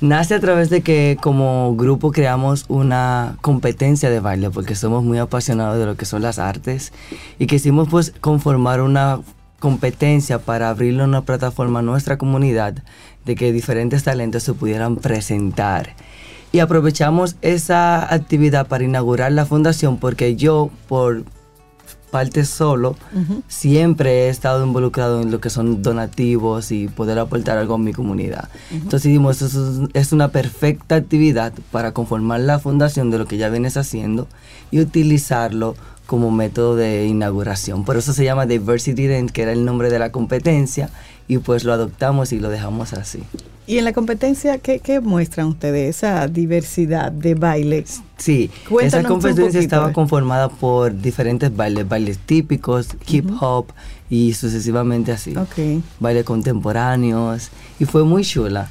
Nace a través de que como grupo creamos una competencia de baile porque somos muy apasionados de lo que son las artes y quisimos pues conformar una competencia para abrirle una plataforma a nuestra comunidad de que diferentes talentos se pudieran presentar. Y aprovechamos esa actividad para inaugurar la fundación porque yo por parte solo siempre he estado involucrado en lo que son donativos y poder aportar algo a mi comunidad. Entonces dijimos, eso es, es una perfecta actividad para conformar la fundación de lo que ya vienes haciendo y utilizarlo como método de inauguración. Por eso se llama Diversity Dance, que era el nombre de la competencia, y pues lo adoptamos y lo dejamos así. Y en la competencia, ¿qué, qué muestran ustedes? Esa diversidad de bailes. Sí, Cuéntanos esa competencia estaba conformada por diferentes bailes, bailes típicos, hip hop y sucesivamente así. Ok. Bailes contemporáneos y fue muy chula.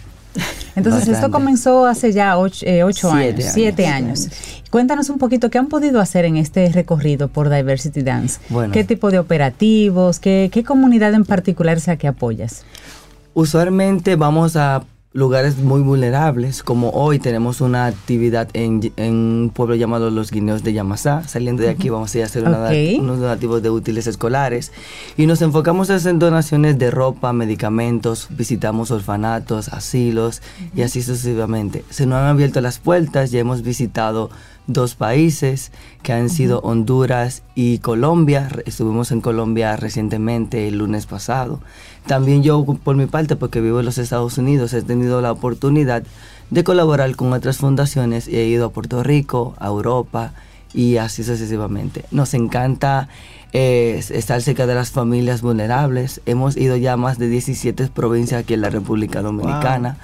Entonces, esto comenzó hace ya ocho, eh, ocho Siete años, años. siete años. Cuéntanos un poquito qué han podido hacer en este recorrido por Diversity Dance. Bueno. ¿Qué tipo de operativos? ¿Qué, qué comunidad en particular es la que apoyas? Usualmente vamos a lugares muy vulnerables, como hoy tenemos una actividad en, en un pueblo llamado Los Guineos de Yamasá. Saliendo de aquí vamos a ir a hacer una- unos donativos de útiles escolares y nos enfocamos en donaciones de ropa, medicamentos, visitamos orfanatos, asilos y así sucesivamente. Se nos han abierto las puertas, ya hemos visitado dos países que han sido Honduras y Colombia. Estuvimos en Colombia recientemente el lunes pasado. También yo por mi parte, porque vivo en los Estados Unidos, he tenido la oportunidad de colaborar con otras fundaciones y he ido a Puerto Rico, a Europa y así sucesivamente. Nos encanta eh, estar cerca de las familias vulnerables. Hemos ido ya a más de 17 provincias aquí en la República Dominicana,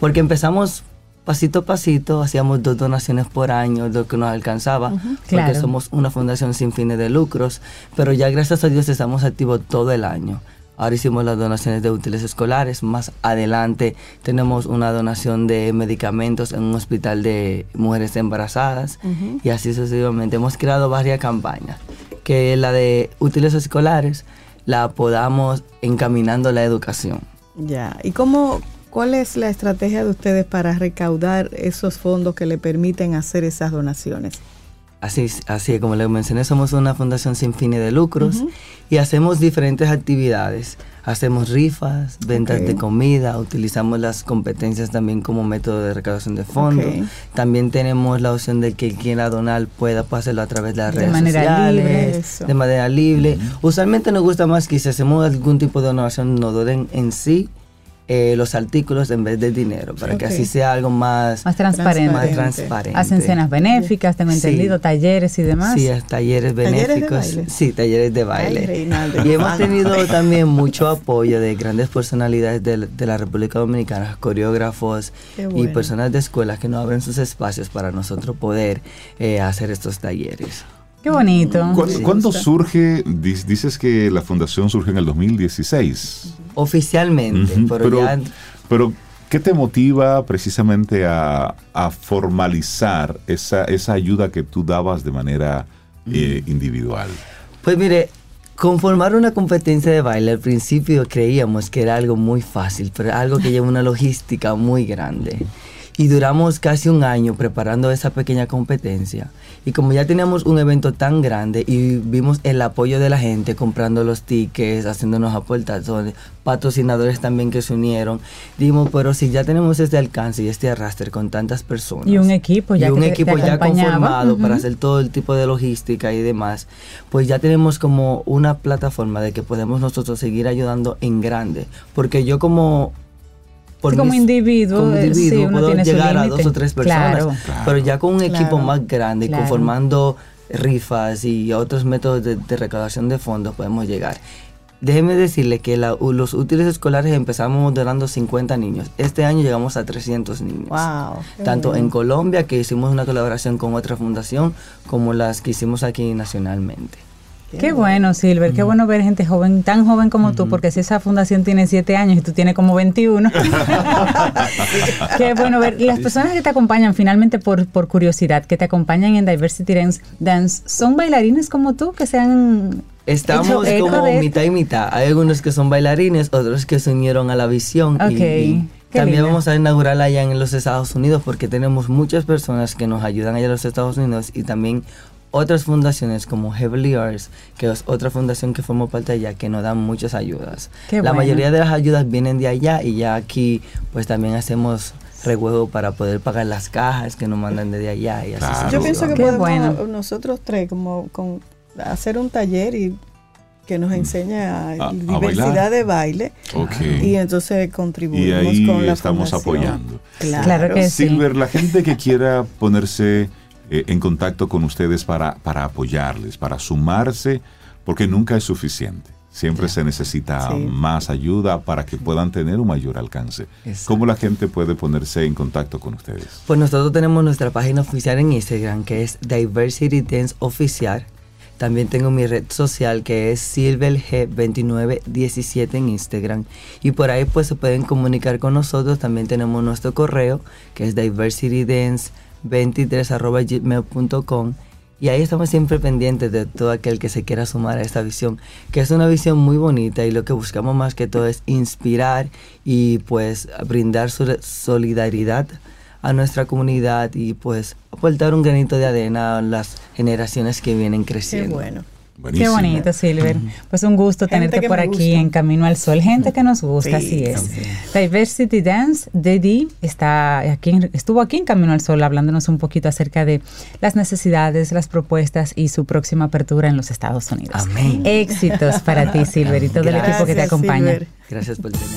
porque empezamos pasito a pasito, hacíamos dos donaciones por año, lo que nos alcanzaba, porque Claro. somos una fundación sin fines de lucros, pero ya gracias a Dios estamos activos todo el año. Ahora hicimos las donaciones de útiles escolares, más adelante tenemos una donación de medicamentos en un hospital de mujeres embarazadas y así sucesivamente. Hemos creado varias campañas, que la de útiles escolares la podamos encaminando la educación. Ya. ¿Y cómo, cuál es la estrategia de ustedes para recaudar esos fondos que le permiten hacer esas donaciones? Así, así como les mencioné, somos una fundación sin fines de lucros y hacemos diferentes actividades. Hacemos rifas, ventas de comida, utilizamos las competencias también como método de recaudación de fondos. También tenemos la opción de que quien quiera donar pueda hacerlo a través de las De redes manera sociales, libre. Eso. de manera libre. Usualmente nos gusta más que si hacemos algún tipo de donación nos donen en sí eh, los artículos en vez del dinero, para que así sea algo más, Más transparente. más Transparente. Hacen cenas benéficas, tengo Sí. entendido, talleres y demás. Sí, es talleres ¿Talleres de benéficos. Sí, talleres de baile. Ay, Reinaldo, y hemos tenido también mucho apoyo de grandes personalidades de, la- de la República Dominicana, coreógrafos y personas de escuelas que nos abren sus espacios para nosotros poder eh, hacer estos talleres. Qué bonito. ¿Cuándo, cuándo surge? Dices que la fundación surge en el 2016. Oficialmente, Ujú, pero, pero, ya pero, ¿qué te motiva precisamente a, a formalizar esa, esa ayuda que tú dabas de manera eh, individual? Pues mire, conformar una competencia de baile al principio creíamos que era algo muy fácil, pero algo que lleva una logística muy grande. Y duramos casi un año preparando esa pequeña competencia. Y como ya teníamos un evento tan grande y vimos el apoyo de la gente comprando los tickets, haciéndonos aportaciones, patrocinadores también que se unieron, dijimos, pero si ya tenemos este alcance y este arrastre con tantas personas. Y un equipo ya y un que equipo te ya conformado para hacer todo el tipo de logística y demás, pues ya tenemos como una plataforma de que podemos nosotros seguir ayudando en grande. Porque yo como... Sí, como individuo, como eh, individuo sí, puedo llegar a dos o tres personas, Claro. pero ya con un equipo más grande, conformando rifas y otros métodos de, de recaudación de fondos, podemos llegar. Déjeme decirle que la- los útiles escolares empezamos donando 50 niños. Este año llegamos a 300 niños. Wow. Tanto en Colombia, que hicimos una colaboración con otra fundación, como las que hicimos aquí nacionalmente. Qué bueno, Silver, qué bueno ver gente joven, tan joven como tú, porque si esa fundación tiene siete años y tú tienes como 21. qué bueno ver. Las personas que te acompañan, finalmente por, por curiosidad, que te acompañan en Diversity Dance, Dance, ¿son bailarines como tú que se han Estamos hecho como mitad y mitad. Hay algunos que son bailarines, otros que se unieron a la visión. y- Ok, y qué también vamos a inaugurar allá en los Estados Unidos porque tenemos muchas personas que nos ayudan allá en los Estados Unidos y también otras fundaciones como Heavenly Arts, que es otra fundación que forma parte de allá, que nos dan muchas ayudas. Qué la bueno. mayoría de las ayudas vienen de allá y ya aquí pues también hacemos rejuego para poder pagar las cajas que nos mandan desde allá y así Claro. Yo pienso que Qué podemos bueno. nosotros tres como con hacer un taller y que nos enseña A- a diversidad bailar. de baile Ok. y entonces Y contribuimos ahí con la estamos fundación. apoyando. Claro. Claro que sí. Silver, la gente que quiera ponerse eh, en contacto con ustedes para, para apoyarles, para sumarse, porque nunca es suficiente. Siempre se necesita Sí. más ayuda para que puedan tener un mayor alcance. Exacto. ¿Cómo la gente puede ponerse en contacto con ustedes? Pues nosotros tenemos nuestra página oficial en Instagram que es Diversity Dance Oficial. También tengo mi red social que es SilverG2917 en Instagram. Y por ahí pues se pueden comunicar con nosotros. También tenemos nuestro correo que es diversitydance23.gmail.com. Y ahí estamos siempre pendientes de todo aquel que se quiera sumar a esta visión, que es una visión muy bonita y lo que buscamos más que todo es inspirar y pues brindar sol- solidaridad a nuestra comunidad y pues aportar un granito de arena a las generaciones que vienen Qué creciendo. Qué bonito, Silver. Pues un gusto Gente tenerte por aquí gusta. en Camino al Sol. Gente que nos gusta, Sí, así es. sí. Diversity Dance, Dedi, está aquí, estuvo aquí en Camino al Sol hablándonos un poquito acerca de las necesidades, las propuestas y su próxima apertura en los Estados Unidos. Amén. Éxitos para ti, Silver, y todo el equipo que te acompaña. Silver. Gracias por tenerme.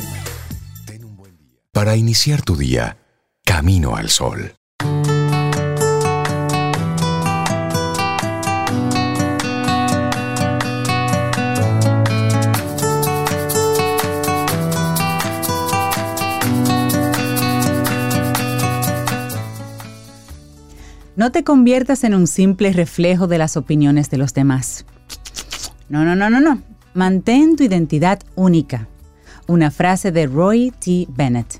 Para iniciar tu día, camino al sol. No te conviertas en un simple reflejo de las opiniones de los demás. No, no, no, no, no. Mantén tu identidad única. Una frase de Roy T. Bennett.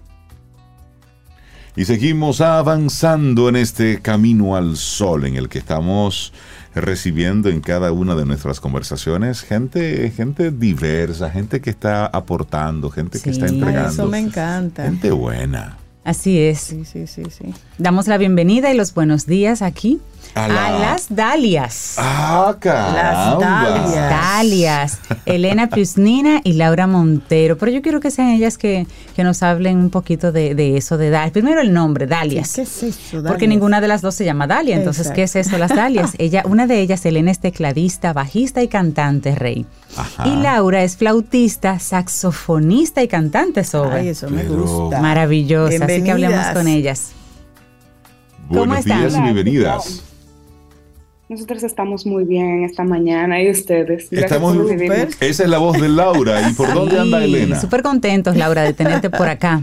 Y seguimos avanzando en este camino al sol en el que estamos recibiendo en cada una de nuestras conversaciones gente, gente diversa, gente que está aportando, gente que está entregando. eso me encanta. Gente buena. Así es. Sí, sí, sí, sí. Damos la bienvenida y los buenos días aquí A a, la- las Dalias. ¡Ah, caramba! Dalias. Dalias, Elena Piusnina y Laura Montero. Pero yo quiero que sean ellas que, que nos hablen un poquito de, de eso, de Dalias. Primero el nombre, Dalias. ¿Qué es eso? Porque Dalias? ninguna de las dos se llama Dalia. Entonces, Exacto. ¿qué es eso, las Dalias? Ella, una de ellas, Elena, es tecladista, bajista y cantante, Rey. Ajá. Y Laura es flautista, saxofonista y cantante sobre. Ay, eso me Pero- gusta. Maravillosa. Así que hablemos con ellas. ¿Cómo Buenos están? días y bienvenidas. Nosotros estamos muy bien en esta mañana y ustedes. Gracias Estamos- por recibirnos. Esa es la voz de Laura. ¿Y por dónde anda Sí, Elena? Súper contentos, Laura, de tenerte por acá.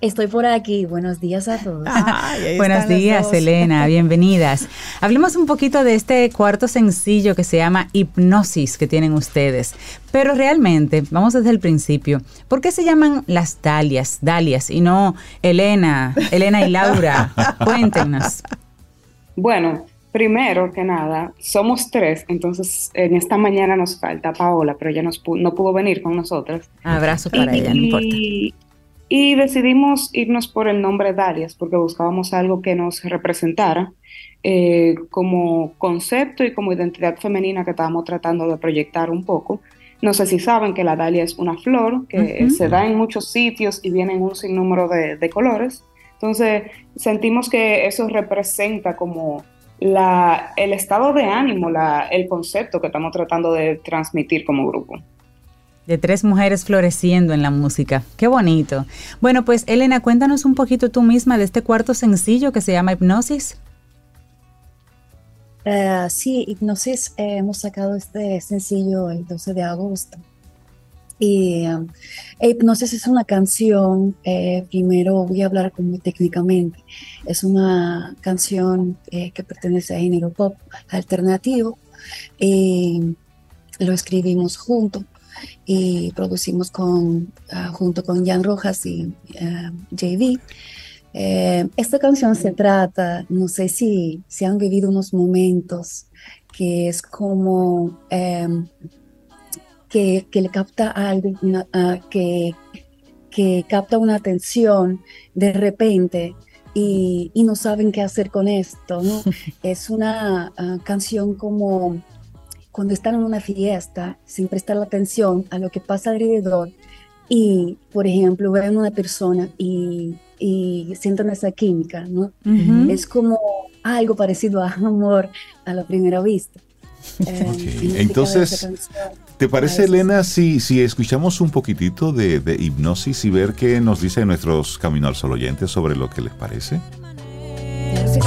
Estoy por aquí. Buenos días a todos. Buenos días, Elena. Bienvenidas. Hablemos un poquito de este cuarto sencillo que se llama Hipnosis que tienen ustedes. Pero realmente, vamos desde el principio. ¿Por qué se llaman las Dalias, Dalias y no Elena, Elena y Laura? Cuéntenos. Bueno, primero que nada, somos tres, entonces en esta mañana nos falta Paola, pero ella nos no pudo venir con nosotras. Abrazo para ella, no importa. Y decidimos irnos por el nombre Dalias porque buscábamos algo que nos representara eh, como concepto y como identidad femenina que estábamos tratando de proyectar un poco. No sé si saben que la dalia es una flor que se da en muchos sitios y viene en un sinnúmero de, de colores. Entonces sentimos que eso representa como la, el estado de ánimo, la, el concepto que estamos tratando de transmitir como grupo de tres mujeres floreciendo en la música. Qué bonito. Bueno, pues Elena, cuéntanos un poquito tú misma de este cuarto sencillo que se llama Hipnosis. Uh, sí, Hipnosis, eh, hemos sacado este sencillo el 12 de agosto. Y um, Hipnosis es una canción, eh, primero voy a hablar como técnicamente, es una canción que pertenece a género pop alternativo. y lo escribimos juntos y producimos con, ah, junto con Jan Rojas y JV. Eh, esta canción se trata, no sé si, si han vivido unos momentos que es como que, que, le capta algo, uh, que, que capta una atención de repente y, y, no saben qué hacer con esto. ¿no? es una canción como cuando están en una fiesta, sin prestar la atención a lo que pasa alrededor y, por ejemplo, ven a una persona y, y sienten esa química, ¿no? Es como algo parecido a amor a la primera vista. Eh, Entonces, ¿te parece, Elena, si, si escuchamos un poquitito de, de, hipnosis y ver qué nos dicen nuestros Camino al Sol oyentes sobre lo que les parece? Sí.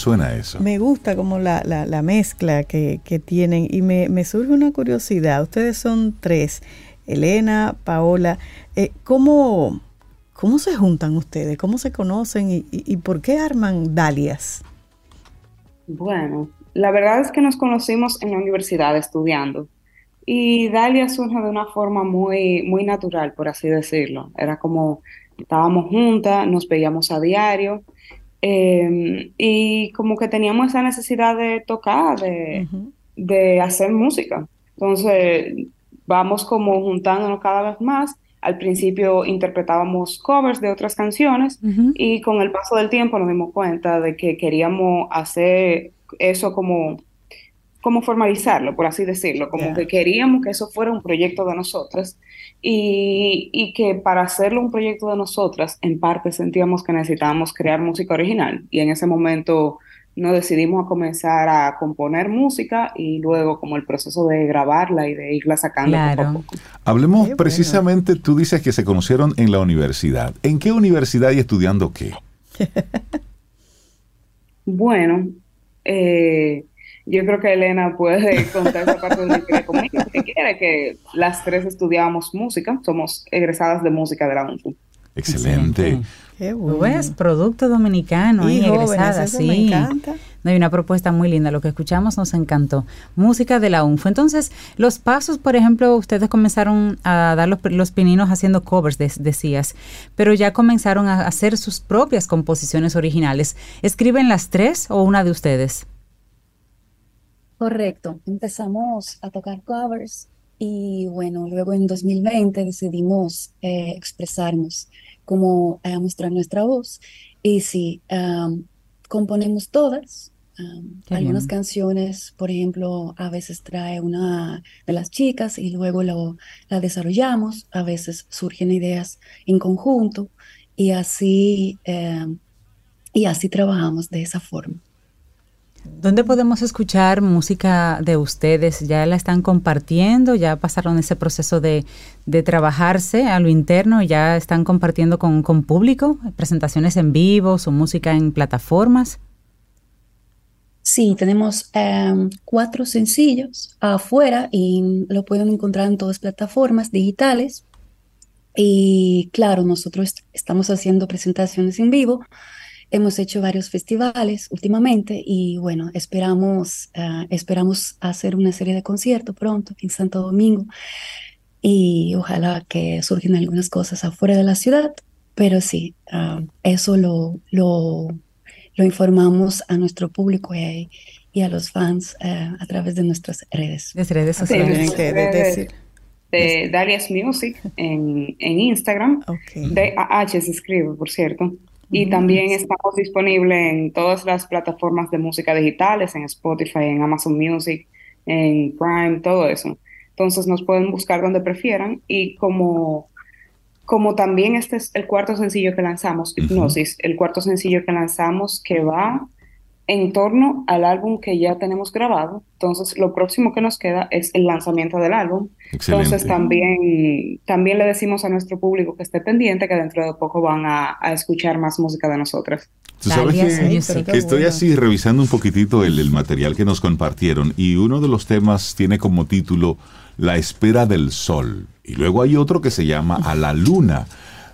Suena eso. Me gusta como la, la, mezcla que, que, tienen y me, me, surge una curiosidad. Ustedes son tres, Elena, Paola. Eh, ¿cómo, ¿Cómo se juntan ustedes? ¿Cómo se conocen y, y, por qué arman Dalias? Bueno, la verdad es que nos conocimos en la universidad estudiando. Y Dalia surge de una forma muy, muy natural, por así decirlo. Era como estábamos juntas, nos veíamos a diario Em, y como que teníamos esa necesidad de tocar, de, hacer música. Entonces, vamos como juntándonos cada vez más. Al principio interpretábamos covers de otras canciones y con el paso del tiempo nos dimos cuenta de que queríamos hacer eso como como formalizarlo, por así decirlo, como que queríamos que eso fuera un proyecto de nosotras y, y, que para hacerlo un proyecto de nosotras, en parte sentíamos que necesitábamos crear música original y en ese momento nos decidimos a comenzar a componer música y luego como el proceso de grabarla y de irla sacando poco a poco. Hablemos precisamente, tú dices que se conocieron en la universidad. ¿En qué universidad y estudiando qué? bueno, eh, Yo creo que Elena puede contar esa parte de la historia conmigo, que quiere que las tres estudiábamos música, somos egresadas de música de la UNFU. Excelente. Qué Tú bueno. ves, producto dominicano, Y ahí, jóvenes, egresada, sí. me encanta. No, hay una propuesta muy linda, lo que escuchamos nos encantó. Música de la UNFO. Entonces, los pasos, por ejemplo, ustedes comenzaron a dar los, los pininos haciendo covers, de- decías, pero ya comenzaron a hacer sus propias composiciones originales. ¿Escriben las tres o una de ustedes? Correcto, empezamos a tocar covers y bueno, luego en 2020 decidimos eh, expresarnos, como a mostrar nuestra voz. Y sí, componemos todas. algunas bien. canciones, por ejemplo, a veces trae una de las chicas y luego lo, la desarrollamos. A veces surgen ideas en conjunto y así, em, y así trabajamos de esa forma. ¿Dónde podemos escuchar música de ustedes? ¿Ya la están compartiendo? ¿Ya pasaron ese proceso de, de trabajarse a lo interno? ¿Ya están compartiendo con, con público? ¿Presentaciones en vivo? ¿Su música en plataformas? Sí, tenemos em, cuatro sencillos afuera y lo pueden encontrar en todas plataformas digitales. Y claro, nosotros est- estamos haciendo presentaciones en vivo. Hemos hecho varios festivales últimamente y bueno, esperamos, eh, esperamos hacer una serie de conciertos pronto en Santo Domingo y ojalá que surjan algunas cosas afuera de la ciudad, pero sí, ah, eso lo, lo, lo informamos a nuestro público y, y a los fans eh, a través de nuestras redes. De redes sociales. Tienen que de- decir. de Darius Music en, en Instagram. Ok. DAH se escribe, por cierto. Y también estamos disponibles en todas las plataformas de música digitales, en Spotify, en Amazon Music, en Prime, todo eso. Entonces nos pueden buscar donde prefieran y como, como también este es el cuarto sencillo que lanzamos. Hipnosis, el cuarto sencillo que lanzamos que va en torno al álbum que ya tenemos grabado. Entonces lo próximo que nos queda es el lanzamiento del álbum. Entonces Excelente. también, también le decimos a nuestro público que esté pendiente, que dentro de poco van a, a escuchar más música de nosotras. Tú sabes que, estoy así revisando un poquitito el, el material que nos compartieron y uno de los temas tiene como título La espera del sol y luego hay otro que se llama A la luna.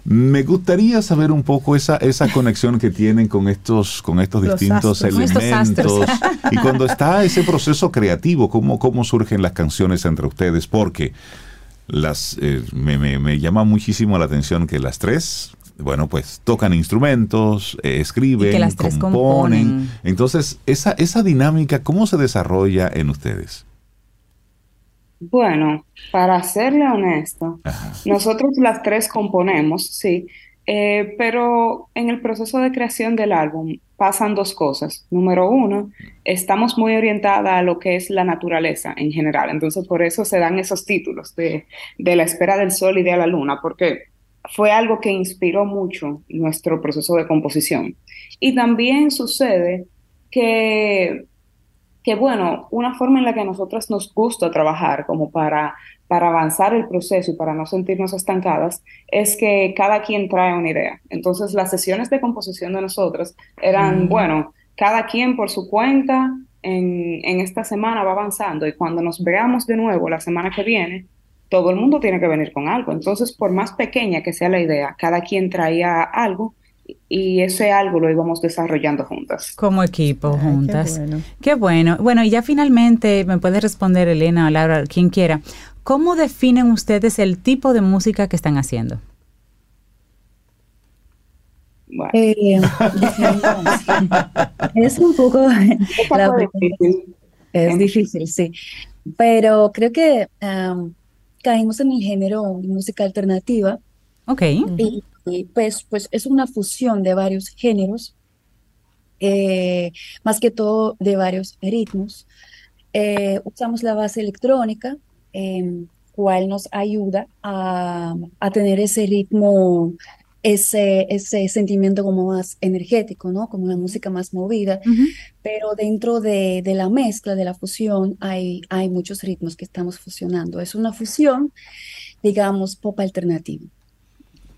Me gustaría saber un poco esa, esa conexión que tienen con estos, con estos Los distintos astros. Con estos elementos. Y cuando está ese proceso creativo, ¿cómo, cómo surgen las canciones entre ustedes? Porque las eh, me, me- me llama muchísimo la atención que las tres, bueno, pues tocan instrumentos, eh, escriben, que las componen. componen. Entonces, esa, esa dinámica, ¿cómo se desarrolla en ustedes? Bueno, para serle honesto, nosotros las tres componemos, sí, eh, pero en el proceso de creación del álbum pasan dos cosas. Número uno, estamos muy orientadas a lo que es la naturaleza en general, entonces por eso se dan esos títulos de, de la espera del sol y de la luna, porque fue algo que inspiró mucho nuestro proceso de composición. Y también sucede que que bueno, una forma en la que a nosotros nos gusta trabajar como para, para avanzar el proceso y para no sentirnos estancadas, es que cada quien trae una idea. Entonces las sesiones de composición de nosotros eran, Mm. bueno, cada quien por su cuenta en, en esta semana va avanzando y cuando nos veamos de nuevo la semana que viene, todo el mundo tiene que venir con algo. Entonces, por más pequeña que sea la idea, cada quien traía algo y ese algo lo íbamos desarrollando juntas. Como equipo, Ay, qué juntas. bueno. Qué bueno. Bueno, y ya finalmente me puede responder Elena o Laura, quien quiera. ¿Cómo definen ustedes el tipo de música que están haciendo? Bueno, Eh, es un poco la pregunta. difícil. Es difícil, sí. Pero creo que am, caímos en el género de música alternativa Ok. y, y, pues, pues es una fusión de varios géneros, eh, más que todo de varios ritmos. Eh, usamos la base electrónica, em, cual nos ayuda a, a tener ese ritmo, ese, ese sentimiento como más energético, ¿no? Como una música más movida. Pero dentro de, de la mezcla, de la fusión, hay, hay muchos ritmos que estamos fusionando. Es una fusión, digamos, pop alternativo.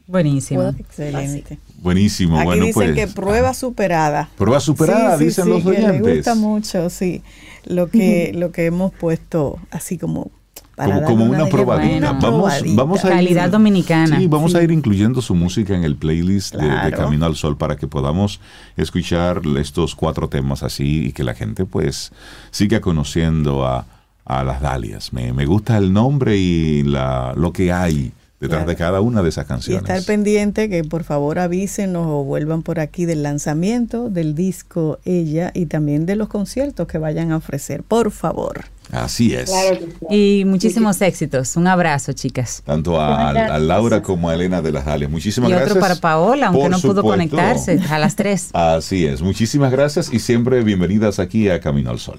Buenísimo. Excelente. Buenísimo. Aquí bueno, dicen pues. que prueba superada. Prueba superada, Sí, sí, dicen sí, los oyentes. gusta mucho, sí. Lo que, lo que hemos puesto así como para como, una de- probadita. una Vamos, probadita. vamos a ir, Calidad dominicana. Sí, vamos a ir incluyendo su música en el playlist de- de. Camino al Sol para que podamos escuchar estos cuatro temas así y que la gente pues siga conociendo a, a las Dalias. Me, me gusta el nombre y la, lo que hay detrás Claro. de cada una de esas Y canciones. estar pendiente que por favor avísenos o vuelvan por aquí del lanzamiento del disco Ella y también de los conciertos que vayan a ofrecer, por favor. Así es. Y muchísimos éxitos. Un abrazo, chicas. Tanto a, Laura como a Elena de las Dalias. Muchísimas y gracias. otro para Paola, aunque Por no pudo conectarse a las tres. Así es. Muchísimas gracias y siempre bienvenidas aquí a Camino al Sol.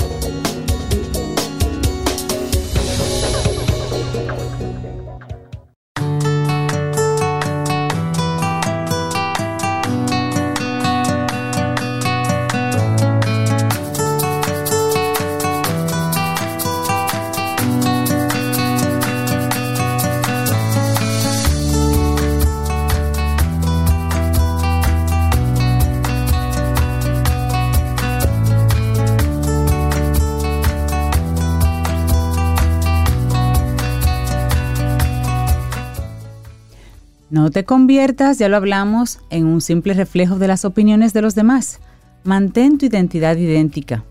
No te conviertas, ya lo hablamos, en un simple reflejo de las opiniones de los demás. Mantén tu identidad idéntica.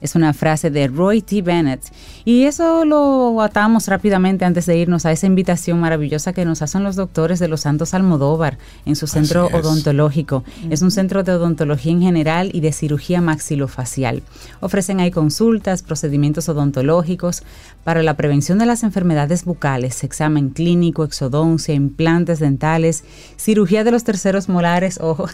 Es una frase de Roy T. Bennett. Y eso lo atamos rápidamente antes de irnos a esa invitación maravillosa que nos hacen los doctores de los Santos Almodóvar en su centro es. odontológico. Es un centro de odontología en general y de cirugía maxilofacial. Ofrecen ahí consultas, procedimientos odontológicos para la prevención de las enfermedades bucales, examen clínico, exodoncia, implantes dentales, cirugía de los terceros molares, ojo,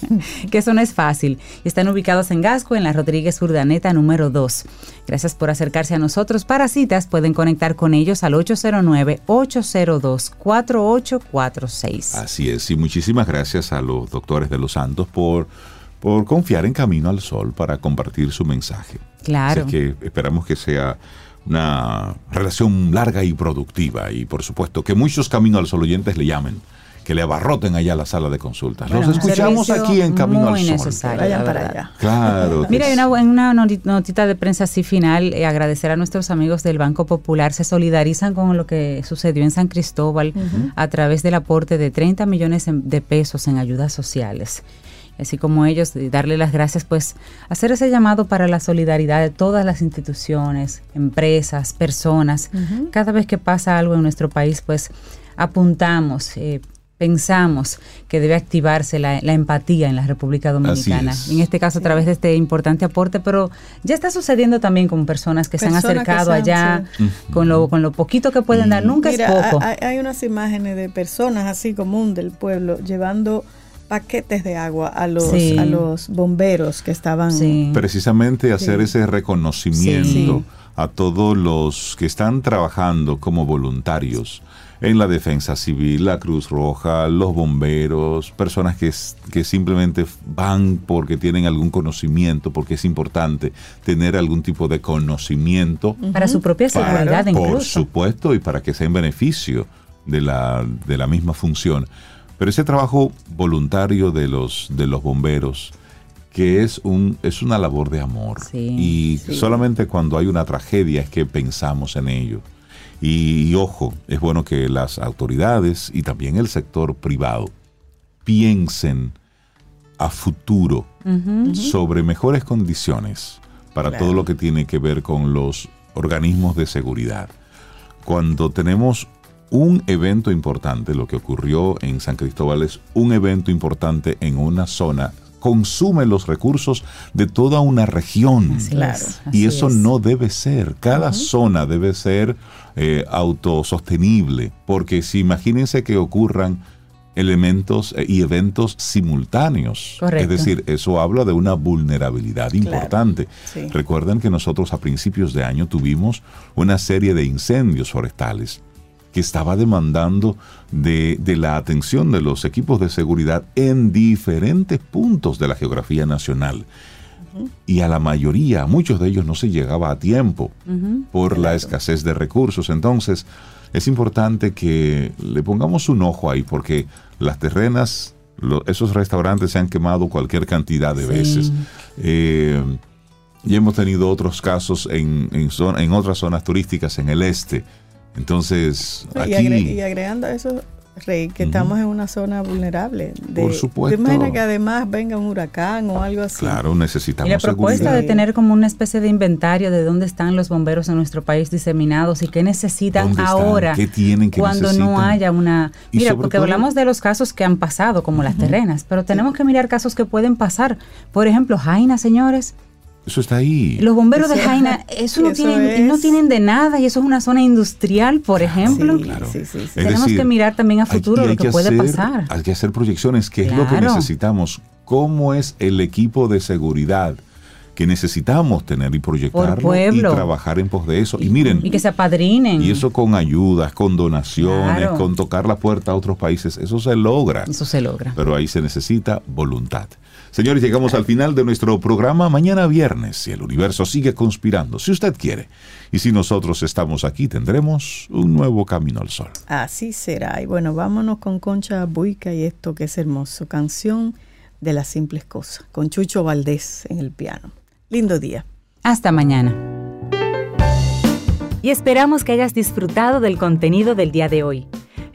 que eso no es fácil. Están ubicados en Gasco, en la Rodríguez Urdaneta número 2. Gracias por acercarse a nosotros. Para citas pueden conectar con ellos al 809-802-4846. Así es, y muchísimas gracias a los doctores de los Santos por, por confiar en Camino al Sol para compartir su mensaje. Claro. Así que esperamos que sea una relación larga y productiva y por supuesto que muchos Camino al Sol oyentes le llamen, que le abarroten allá la sala de consultas. Bueno, Los un escuchamos aquí en Camino muy al Sol. necesario, Vayan la para verdad. allá. Claro. Mira, una, en una noti- notita de prensa así final, eh, agradecer a nuestros amigos del Banco Popular, se solidarizan con lo que sucedió en San Cristóbal a través del aporte de 30 millones de pesos en ayudas sociales. Así como ellos, y darle las gracias, pues hacer ese llamado para la solidaridad de todas las instituciones, empresas, personas. Cada vez que pasa algo en nuestro país, pues apuntamos, eh, pensamos que debe activarse la, la empatía en la República Dominicana. es. En este caso, a través de este importante aporte, pero ya está sucediendo también con personas que se han acercado se han- allá sí. con, lo, con lo poquito que pueden dar. Nunca Mira, es poco. Hay, hay unas imágenes de personas así común del pueblo llevando paquetes de agua a los, Sí. a los bomberos que estaban. Precisamente hacer Sí. ese reconocimiento Sí. a todos los que están trabajando como voluntarios en la defensa civil, la Cruz Roja, los bomberos, personas que, que simplemente van porque tienen algún conocimiento, porque es importante tener algún tipo de conocimiento. Para su propia Para- seguridad Por incluso. supuesto, y para que sea en beneficio de la, de la misma función. Pero ese trabajo voluntario de los, de los bomberos, que es, un, es una labor de amor. y sí. solamente cuando hay una tragedia es que pensamos en ello. Y, y ojo, es bueno que las autoridades y también el sector privado piensen a futuro sobre mejores condiciones para Claro. todo lo que tiene que ver con los organismos de seguridad. Cuando tenemos un evento importante, lo que ocurrió en San Cristóbal es un evento importante en una zona, consume los recursos de toda una región. Así Claro. es, y eso es. no debe ser. Cada zona debe ser eh, autosostenible, porque si imagínense que ocurran elementos eh, y eventos simultáneos. Correcto. Es decir, eso habla de una vulnerabilidad importante. sí. Recuerden que nosotros a principios de año tuvimos una serie de incendios forestales que estaba demandando de, de la atención de los equipos de seguridad en diferentes puntos de la geografía nacional. Y a la mayoría, a muchos de ellos no se llegaba a tiempo por la escasez de recursos. Entonces, es importante que le pongamos un ojo ahí, porque las terrenas, lo- esos restaurantes se han quemado cualquier cantidad de Sí. veces. Eh, y hemos tenido otros casos en, en, zona- en otras zonas turísticas en el este. Entonces, Y, aquí... agre- y agregando a eso, Rey, que estamos en una zona vulnerable. De, Por supuesto. ¿Te imaginas que además venga un huracán o algo así? Claro, necesitamos Y la propuesta seguridad. de tener como una especie de inventario de dónde están los bomberos en nuestro país diseminados y qué necesitan ¿Dónde están? ahora ¿Qué tienen? ¿Qué cuando no necesitan? haya una... Y Mira, porque todo- hablamos de los casos que han pasado, como las terrenas, pero tenemos que mirar casos que pueden pasar. Por ejemplo, Jaina, señores. Eso está ahí. Los bomberos de Jaina, eso no, eso tienen, no tienen de nada y eso es una zona industrial, por ejemplo. Sí, sí, sí, sí. Es Tenemos decir, que mirar también a futuro hay lo que, puede hacer- pasar. Hay que hacer proyecciones, que es lo que Claro. necesitamos. ¿Cómo es el equipo de seguridad que necesitamos tener y proyectarlo y trabajar en pos de eso? Y miren, Y que se apadrinen. y eso con ayudas, con donaciones, Claro. con tocar la puerta a otros países, eso se logra. Eso se logra. Pero ahí se necesita voluntad. Señores, llegamos al final de nuestro programa mañana viernes, si el universo sigue conspirando, si usted quiere. Y si nosotros estamos aquí, tendremos un nuevo camino al sol. Así será. Y bueno, vámonos con Concha Buica y esto que es hermoso. Canción de las simples cosas. Con Chucho Valdés en el piano. Lindo día. Hasta mañana. Y esperamos que hayas disfrutado del contenido del día de hoy.